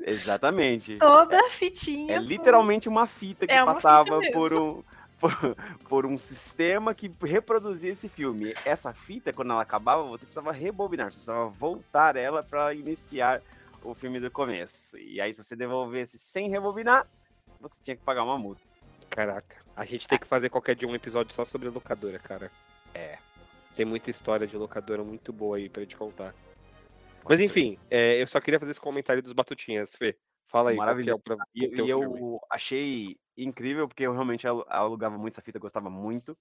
Exatamente. toda a fitinha. É pro- literalmente uma fita que É uma fita passava mesmo. por um por, por um sistema que reproduzia esse filme. Essa fita, quando ela acabava, você precisava rebobinar, você precisava voltar ela para iniciar o filme do começo. E aí, se você devolvesse sem rebobinar, você tinha que pagar uma multa. Caraca, a gente tem que fazer qualquer dia um episódio só sobre locadora, cara. É. Tem muita história de locadora muito boa aí pra gente contar. Mas enfim, é, eu só queria fazer esse comentário dos Batutinhas, Fê. Fala aí, é Maravilhoso. pra- E, e eu filme? achei incrível, porque eu realmente alu- alugava muito essa fita, gostava muito.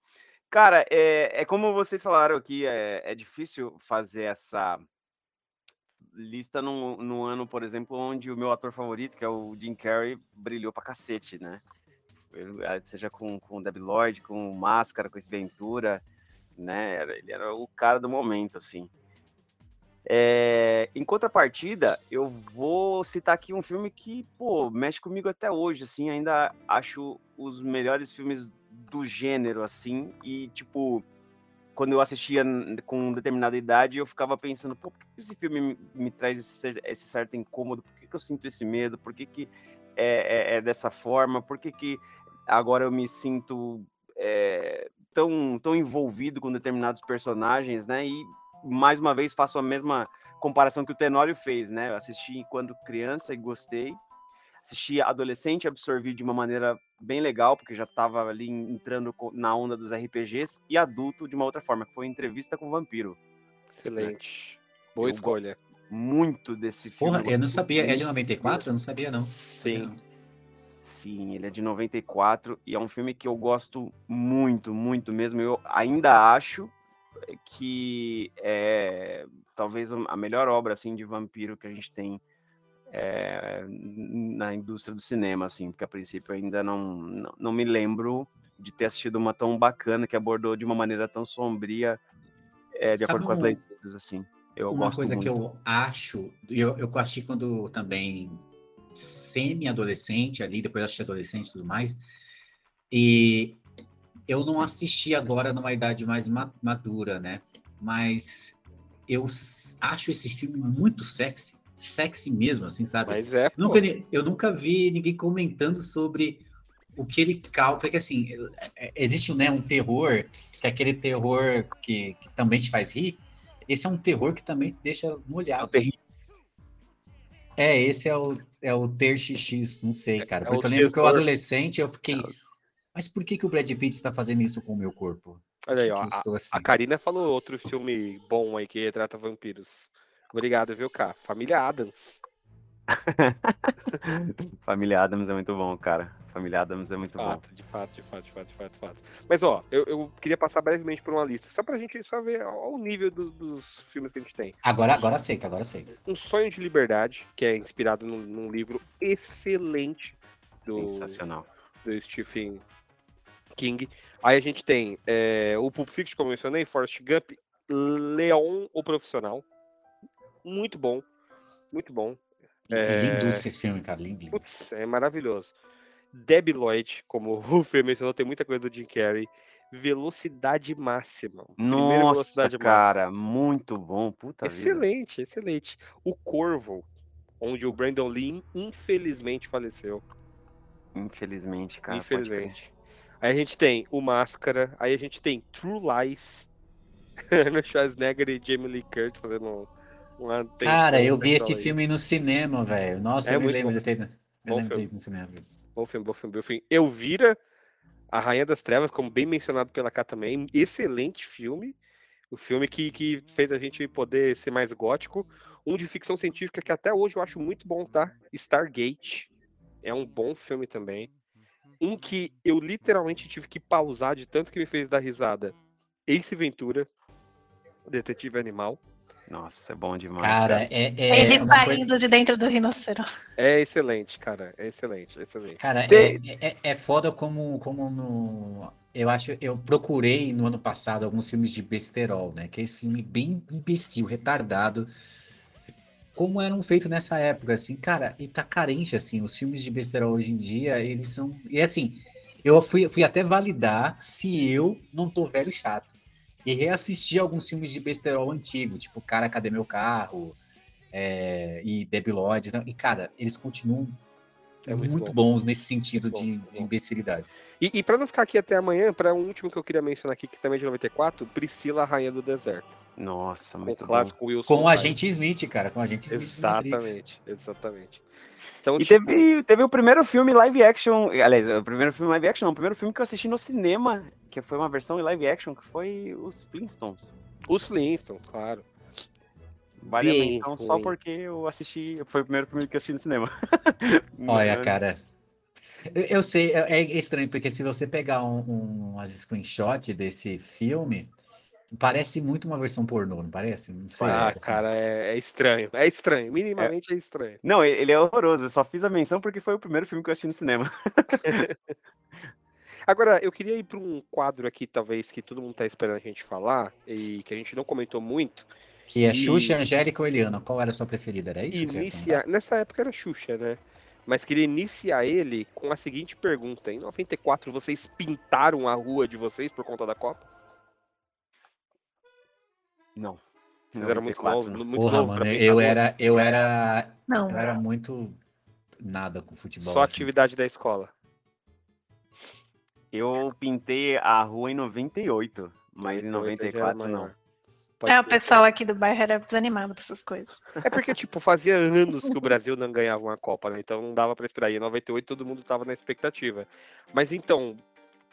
Cara, é, é como vocês falaram aqui, é, é difícil fazer essa lista num, num ano, por exemplo, onde o meu ator favorito, que é o Jim Carrey, brilhou pra cacete, né? Eh, Seja com, com o Debbie Lloyd, com o Máscara, com esse né? Ele era o cara do momento, assim. É, em contrapartida, eu vou citar aqui um filme que, pô, mexe comigo até hoje, assim, ainda acho os melhores filmes do gênero, assim, e, tipo, quando eu assistia com determinada idade, eu ficava pensando, pô, por que esse filme me, me traz esse, esse certo incômodo? Por que, que eu sinto esse medo? Por que, que é, é- é dessa forma? Por que, que agora eu me sinto é, tão, tão envolvido com determinados personagens, né? E mais uma vez faço a mesma comparação que o Tenório fez, né? Eu assisti enquanto criança e gostei. Assisti adolescente e absorvi de uma maneira bem legal, porque já estava ali entrando na onda dos RPGs, e adulto de uma outra forma, que foi Entrevista com o Vampiro. Excelente. Boa Eu escolha. Muito desse filme. Porra, eu não sabia. É de muito. 94? Eu não sabia, não. Sim. Sim, ele é de 94 e é um filme que eu gosto muito, muito mesmo. Eu ainda acho que é talvez a melhor obra assim de vampiro que a gente tem é, na indústria do cinema, assim, porque a princípio ainda não, não, não me lembro de ter assistido uma tão bacana que abordou de uma maneira tão sombria, é, de Sabe acordo com as leituras, assim. Eu Uma coisa muito. que eu acho, eu, eu assisti quando também semi-adolescente ali, depois assisti adolescente e tudo mais, e eu não assisti agora numa idade mais ma- madura, né? Mas eu acho esse filme muito sexy, sexy mesmo, assim, sabe? Mas é. Nunca, eu nunca vi ninguém comentando sobre o que ele causa, porque assim, é- existe né, um terror, que é aquele terror que, que também te faz rir, esse é um terror que também te deixa É molhado. É, esse é o, é o ter XX, não sei, cara. é Porque o eu lembro que eu adolescente, eu fiquei, mas por que, que o Brad Pitt está fazendo isso com o meu corpo? Olha aí, ó. A, assim? a Karina falou outro filme bom aí que retrata vampiros. Obrigado, viu, Cá? Família Adams. (laughs) Família Adams é muito bom, cara. Família Adams é muito bom. Fato, de fato, de fato, de fato, de fato, de fato. Mas, ó, eu, eu queria passar brevemente por uma lista, só pra gente só ver ó, o nível do- dos filmes que a gente tem. Agora, agora aceita, agora aceita. Um Sonho de Liberdade, que é inspirado num, num livro excelente do, Sensacional. do Stephen King. Aí a gente tem é, o Pulp Fiction, como eu mencionei, Forrest Gump, Leon, o Profissional. Muito bom, muito bom. É. Lindo esse filme, cara, lindo. lindo. Putz, é maravilhoso. Debbie Lloyd, como (laughs) o Fer mencionou, tem muita coisa do Jim Carrey. Velocidade máxima. Nossa, velocidade cara, muito bom. Puta vida. Excelente, excelente. O Corvo, onde o Brandon Lee infelizmente faleceu. Infelizmente, cara. infelizmente. Aí a gente tem o Máscara, aí a gente tem True Lies, (laughs) no Schwarzenegger e Jamie Lee Curtis fazendo uma Cara, eu vi esse aí. filme no cinema, velho. Nossa, É eu me muito lembro bom. de ter. Eu Bom lembro de ter filme. no cinema. velho. Bom filme, bom filme, bom filme. Elvira, a Rainha das Trevas, como bem mencionado pela Cá também, excelente filme. O filme que, que fez a gente poder ser mais gótico. Um de ficção científica que até hoje eu acho muito bom, tá? Stargate. É um bom filme também. Um que eu literalmente tive que pausar de tanto que me fez dar risada. Ace Ventura, Detetive Animal. Nossa, é bom demais. Cara, é. é Ele uma coisa- saindo de dentro do rinoceronte. É excelente, cara. É excelente, é excelente. Cara, Tem- é, é, é foda como, como no. Eu acho, eu procurei no ano passado alguns filmes de besterol, né? Que é esse filme bem imbecil, retardado. Como eram feitos nessa época, assim, cara, e tá carente, assim, os filmes de besterol hoje em dia, eles são. E assim, eu fui, fui até validar se eu não tô velho e chato. E reassisti alguns filmes de besterol antigo, tipo Cara, Cadê Meu Carro? é, e Debbie Lloyd. então, E, cara, eles continuam É muito, muito bom. bons nesse sentido Bom, de, bom. de imbecilidade. E, e para não ficar aqui até amanhã, para um último que eu queria mencionar aqui, que também é de 94, Priscila, Rainha do Deserto. Nossa, Com o muito bom. clássico Wilson. Com o agente Smith, cara. Com o agente Smith. Exatamente, exatamente. Então, E tipo, teve, teve o primeiro filme live action, aliás, o primeiro filme live action, não, o primeiro filme que eu assisti no cinema, que foi uma versão em live action, que foi os Flintstones. os Flintstones, claro. Vale a Bem menção só porque eu assisti, foi o primeiro filme que eu assisti no cinema. (laughs) Olha, cara. Eu, sei, é, é estranho, porque se você pegar um, um, umas screenshots desse filme, parece muito uma versão pornô, não parece? Não sei. Ah, assim. cara, é, é estranho. É estranho, minimamente é, estranho. Não, ele ele é horroroso, eu só fiz a menção porque foi o primeiro filme que eu assisti no cinema. (laughs) Agora, eu queria ir para um quadro aqui, talvez, que todo mundo tá esperando a gente falar, e que a gente não comentou muito. Que é E- Xuxa, Angélica ou Eliana? Qual era a sua preferida? Era isso? que você ia Iniciar. Nessa época era Xuxa, né? Mas queria iniciar ele com a seguinte pergunta. Em 94, vocês pintaram a rua de vocês por conta da Copa? Não. Vocês eram muito 94, novos, muito Porra, novo mano, eu rua? era, eu era, Não. eu era muito nada com futebol. Só assim. atividade da escola. Eu pintei a rua em 98, mas em 98 já era 94 não. maior. Pode É, o pessoal aqui do bairro era desanimado pra essas coisas. É porque, tipo, fazia anos que o (laughs) Brasil não ganhava uma Copa, né? Então não dava pra esperar. E em 98 todo mundo tava na expectativa. Mas então,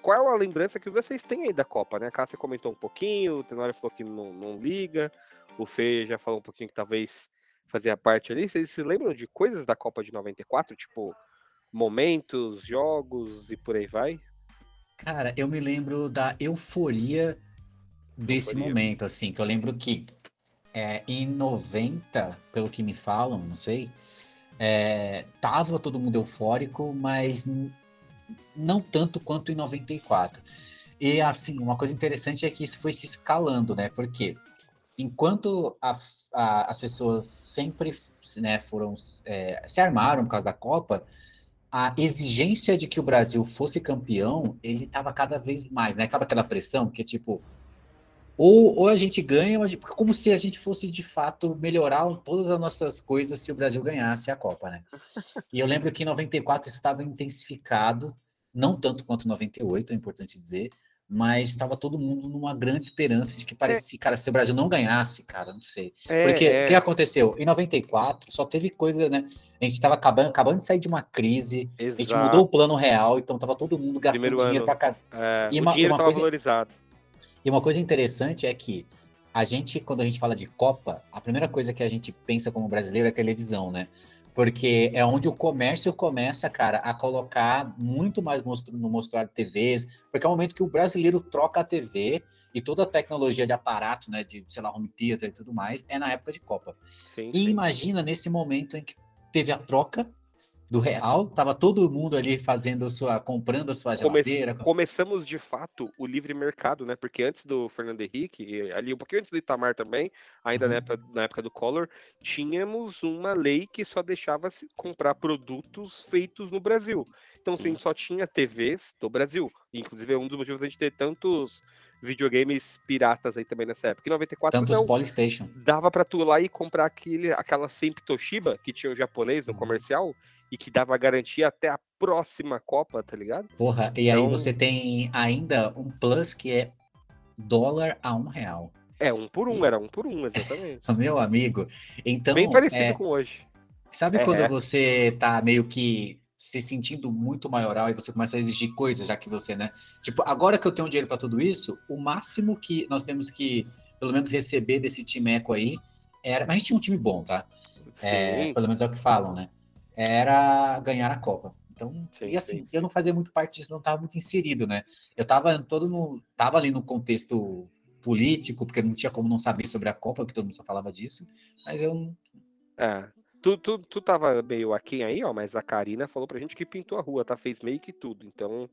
qual é a lembrança que vocês têm aí da Copa, né? A Cássia comentou um pouquinho, o Tenório falou que não, não liga, o Fê já falou um pouquinho que talvez fazia parte ali. Vocês se lembram de coisas da Copa de 94? Tipo, momentos, jogos e por aí vai? Cara, eu me lembro da euforia desse Euforia. momento, assim, que eu lembro que é, em 90, pelo que me falam, não sei, é, tava todo mundo eufórico, mas não tanto quanto em 94. E assim, uma coisa interessante é que isso foi se escalando, né? Porque enquanto a- a- as pessoas sempre né, foram é, se armaram por causa da Copa, a exigência de que o Brasil fosse campeão, ele estava cada vez mais, né? Sabe aquela pressão que é tipo, ou, ou a gente ganha, como se a gente fosse de fato melhorar todas as nossas coisas se o Brasil ganhasse a Copa, né? E eu lembro que em 94 isso estava intensificado, não tanto quanto em 98, é importante dizer, mas estava todo mundo numa grande esperança de que parecia, cara, se o Brasil não ganhasse, cara, não sei. É, Porque é. o que aconteceu? Em 94 só teve coisa, né? A gente estava acabando, acabando de sair de uma crise, a gente Exato. mudou o plano real, então tava todo mundo gastando Primeiro dinheiro pra caramba. É, E o uma- dinheiro uma tava coisa- valorizado. E uma coisa interessante é que a gente, quando a gente fala de Copa, a primeira coisa que a gente pensa como brasileiro é televisão, né? Porque é onde o comércio começa, cara, a colocar muito mais no mostrar TVs, porque é o momento que o brasileiro troca a TV e toda a tecnologia de aparato, né, de, sei lá, home theater e tudo mais, é na época de Copa. Sim, E sim. imagina nesse momento em que teve a troca do real, tava todo mundo ali fazendo a sua, comprando a sua Come- geladeira. Começamos de fato o livre mercado, né? Porque antes do Fernando Henrique, ali um pouquinho antes do Itamar também, ainda na, Uhum. época, na época do Collor, tínhamos uma lei que só deixava se comprar produtos feitos no Brasil. Então, assim, só tinha TVs do Brasil. Inclusive, é um dos motivos da gente ter tantos videogames piratas aí também nessa época. Em 94 Tantos não, Polystation. dava pra tu ir lá e comprar aquele, aquela sempre Toshiba que tinha o japonês no Uhum. E que dava garantia até a próxima Copa, tá ligado? Porra, e aí Então- você tem ainda um plus que é dólar a um real. É, um por um, era um por um, exatamente. (laughs) Meu amigo. Então, Bem parecido é, com hoje. sabe É. quando você tá meio que se sentindo muito maioral e você começa a exigir coisas, já que você, né? Tipo, agora que eu tenho dinheiro para tudo isso, o máximo que nós temos que, pelo menos, receber desse timeco aí era. Mas a gente tinha um time bom, tá? É, Sim, pelo menos é o que falam, né? Era ganhar a Copa. Então, Sim, e assim, sim, eu não fazia muito parte disso, não estava muito inserido, né? Eu estava todo no, tava ali no contexto político, porque não tinha como não saber sobre a Copa, porque todo mundo só falava disso, mas eu é. Tu, tu, tu tava meio aquém aí, ó, mas a Karina falou pra gente que pintou a rua, tá? Fez meio que tudo. Então,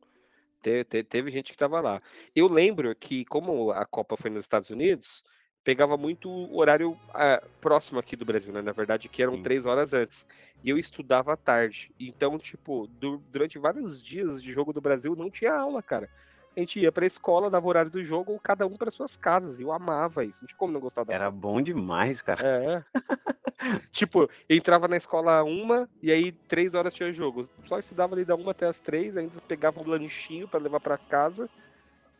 te- te- teve gente que tava lá. Eu lembro que, como a Copa foi nos Estados Unidos, pegava muito o horário ah, próximo aqui do Brasil, né? Na verdade, que eram Sim. três horas antes. E eu estudava à tarde. Então, tipo, du- durante vários dias de jogo do Brasil, não tinha aula, cara. A gente ia pra escola, dava o horário do jogo, ou cada um para suas casas. E eu amava isso. Não tinha como não gostar da Era bom demais, cara. É. (laughs) tipo, eu entrava na escola uma e aí três horas tinha jogo. Só estudava ali da uma até as três, ainda pegava um lanchinho pra levar pra casa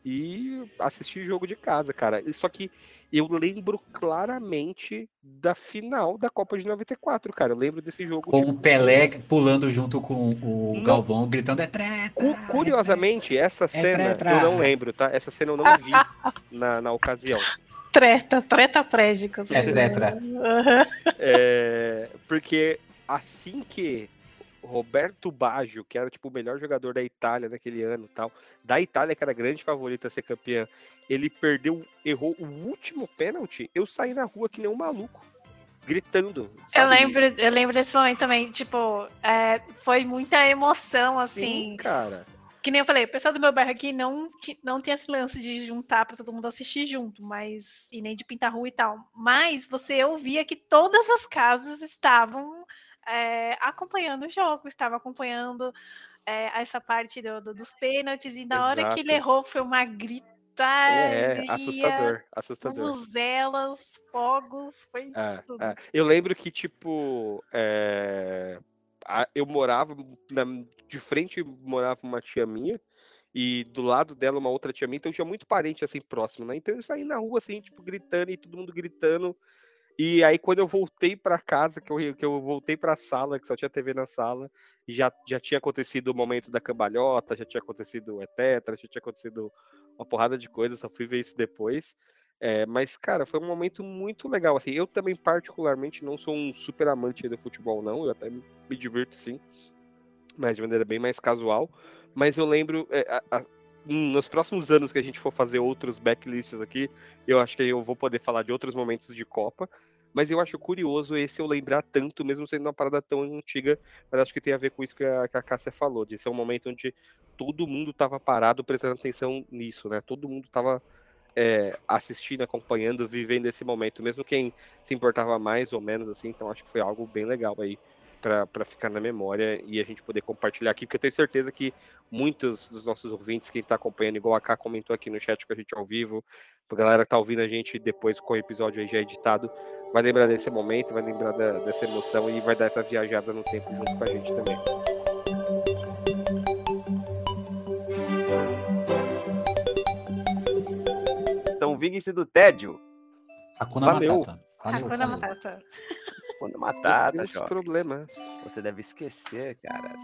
e assistir jogo de casa, cara. Só que eu lembro claramente da final da Copa de 94, cara. Eu lembro desse jogo. Com tipo, o Pelé pulando junto com o Não. Galvão, gritando é treta. cu- curiosamente, essa cena treta. eu não lembro, tá? Essa cena eu não vi (laughs) na, na ocasião. Treta, treta prédica. É treta. (laughs) É, porque assim que Roberto Baggio, que era tipo o melhor jogador da Itália naquele ano, tal, da Itália que era grande favorita a ser campeã, ele perdeu, errou o último pênalti, eu saí na rua que nem um maluco, gritando. Eu sabe? lembro, eu lembro desse momento também, tipo, é, foi muita emoção, assim. Sim, cara. Que nem eu falei, o pessoal do meu bairro aqui não, não tem esse lance de juntar pra todo mundo assistir junto, mas. E nem de pintar rua e tal. Mas você ouvia que todas as casas estavam é, acompanhando o jogo, estavam acompanhando é, essa parte do- do- dos pênaltis, e na hora que ele Exato. errou foi uma gritaria. É, assustador, assustador. Vuvuzelas, fogos, foi É, tudo. é. Eu lembro que, tipo, é, a- eu morava, na- de frente morava uma tia minha, e do lado dela uma outra tia minha, então tinha muito parente, assim, próximo, né? Então eu saí na rua, assim, tipo, gritando, e todo mundo gritando, e aí quando eu voltei pra casa, que eu, que eu voltei pra sala, que só tinha TV na sala, já, já tinha acontecido o momento da cambalhota, já tinha acontecido o tetra, já tinha acontecido uma porrada de coisas, só fui ver isso depois. É, mas, cara, foi um momento muito legal. Assim, eu também, particularmente, não sou um super amante do futebol, não. Eu até me, divirto, sim. Mas de maneira bem mais casual. Mas eu lembro, é, a- a- nos próximos anos que a gente for fazer outros backlists aqui, eu acho que eu vou poder falar de outros momentos de Copa. Mas eu acho curioso esse eu lembrar tanto, mesmo sendo uma parada tão antiga, mas acho que tem a ver com isso que a, que a Cássia falou, de ser um momento onde todo mundo estava parado prestando atenção nisso, né? Todo mundo estava é, assistindo, acompanhando, vivendo esse momento, mesmo quem se importava mais ou menos assim, então acho que foi algo bem legal aí para ficar na memória e a gente poder compartilhar aqui, porque eu tenho certeza que muitos dos nossos ouvintes, quem está acompanhando, igual a K comentou aqui no chat com a gente ao vivo, a galera que tá ouvindo a gente depois com o episódio aí já editado, vai lembrar desse momento, vai lembrar da- dessa emoção e vai dar essa viajada no tempo junto com a gente também. Então, vinguem-se do tédio. Hakuna Valeu. Matata. Valeu, Hakuna falou. Matata. Quando Os matar, tá, grandes jovem. problemas. Você deve esquecer, caras.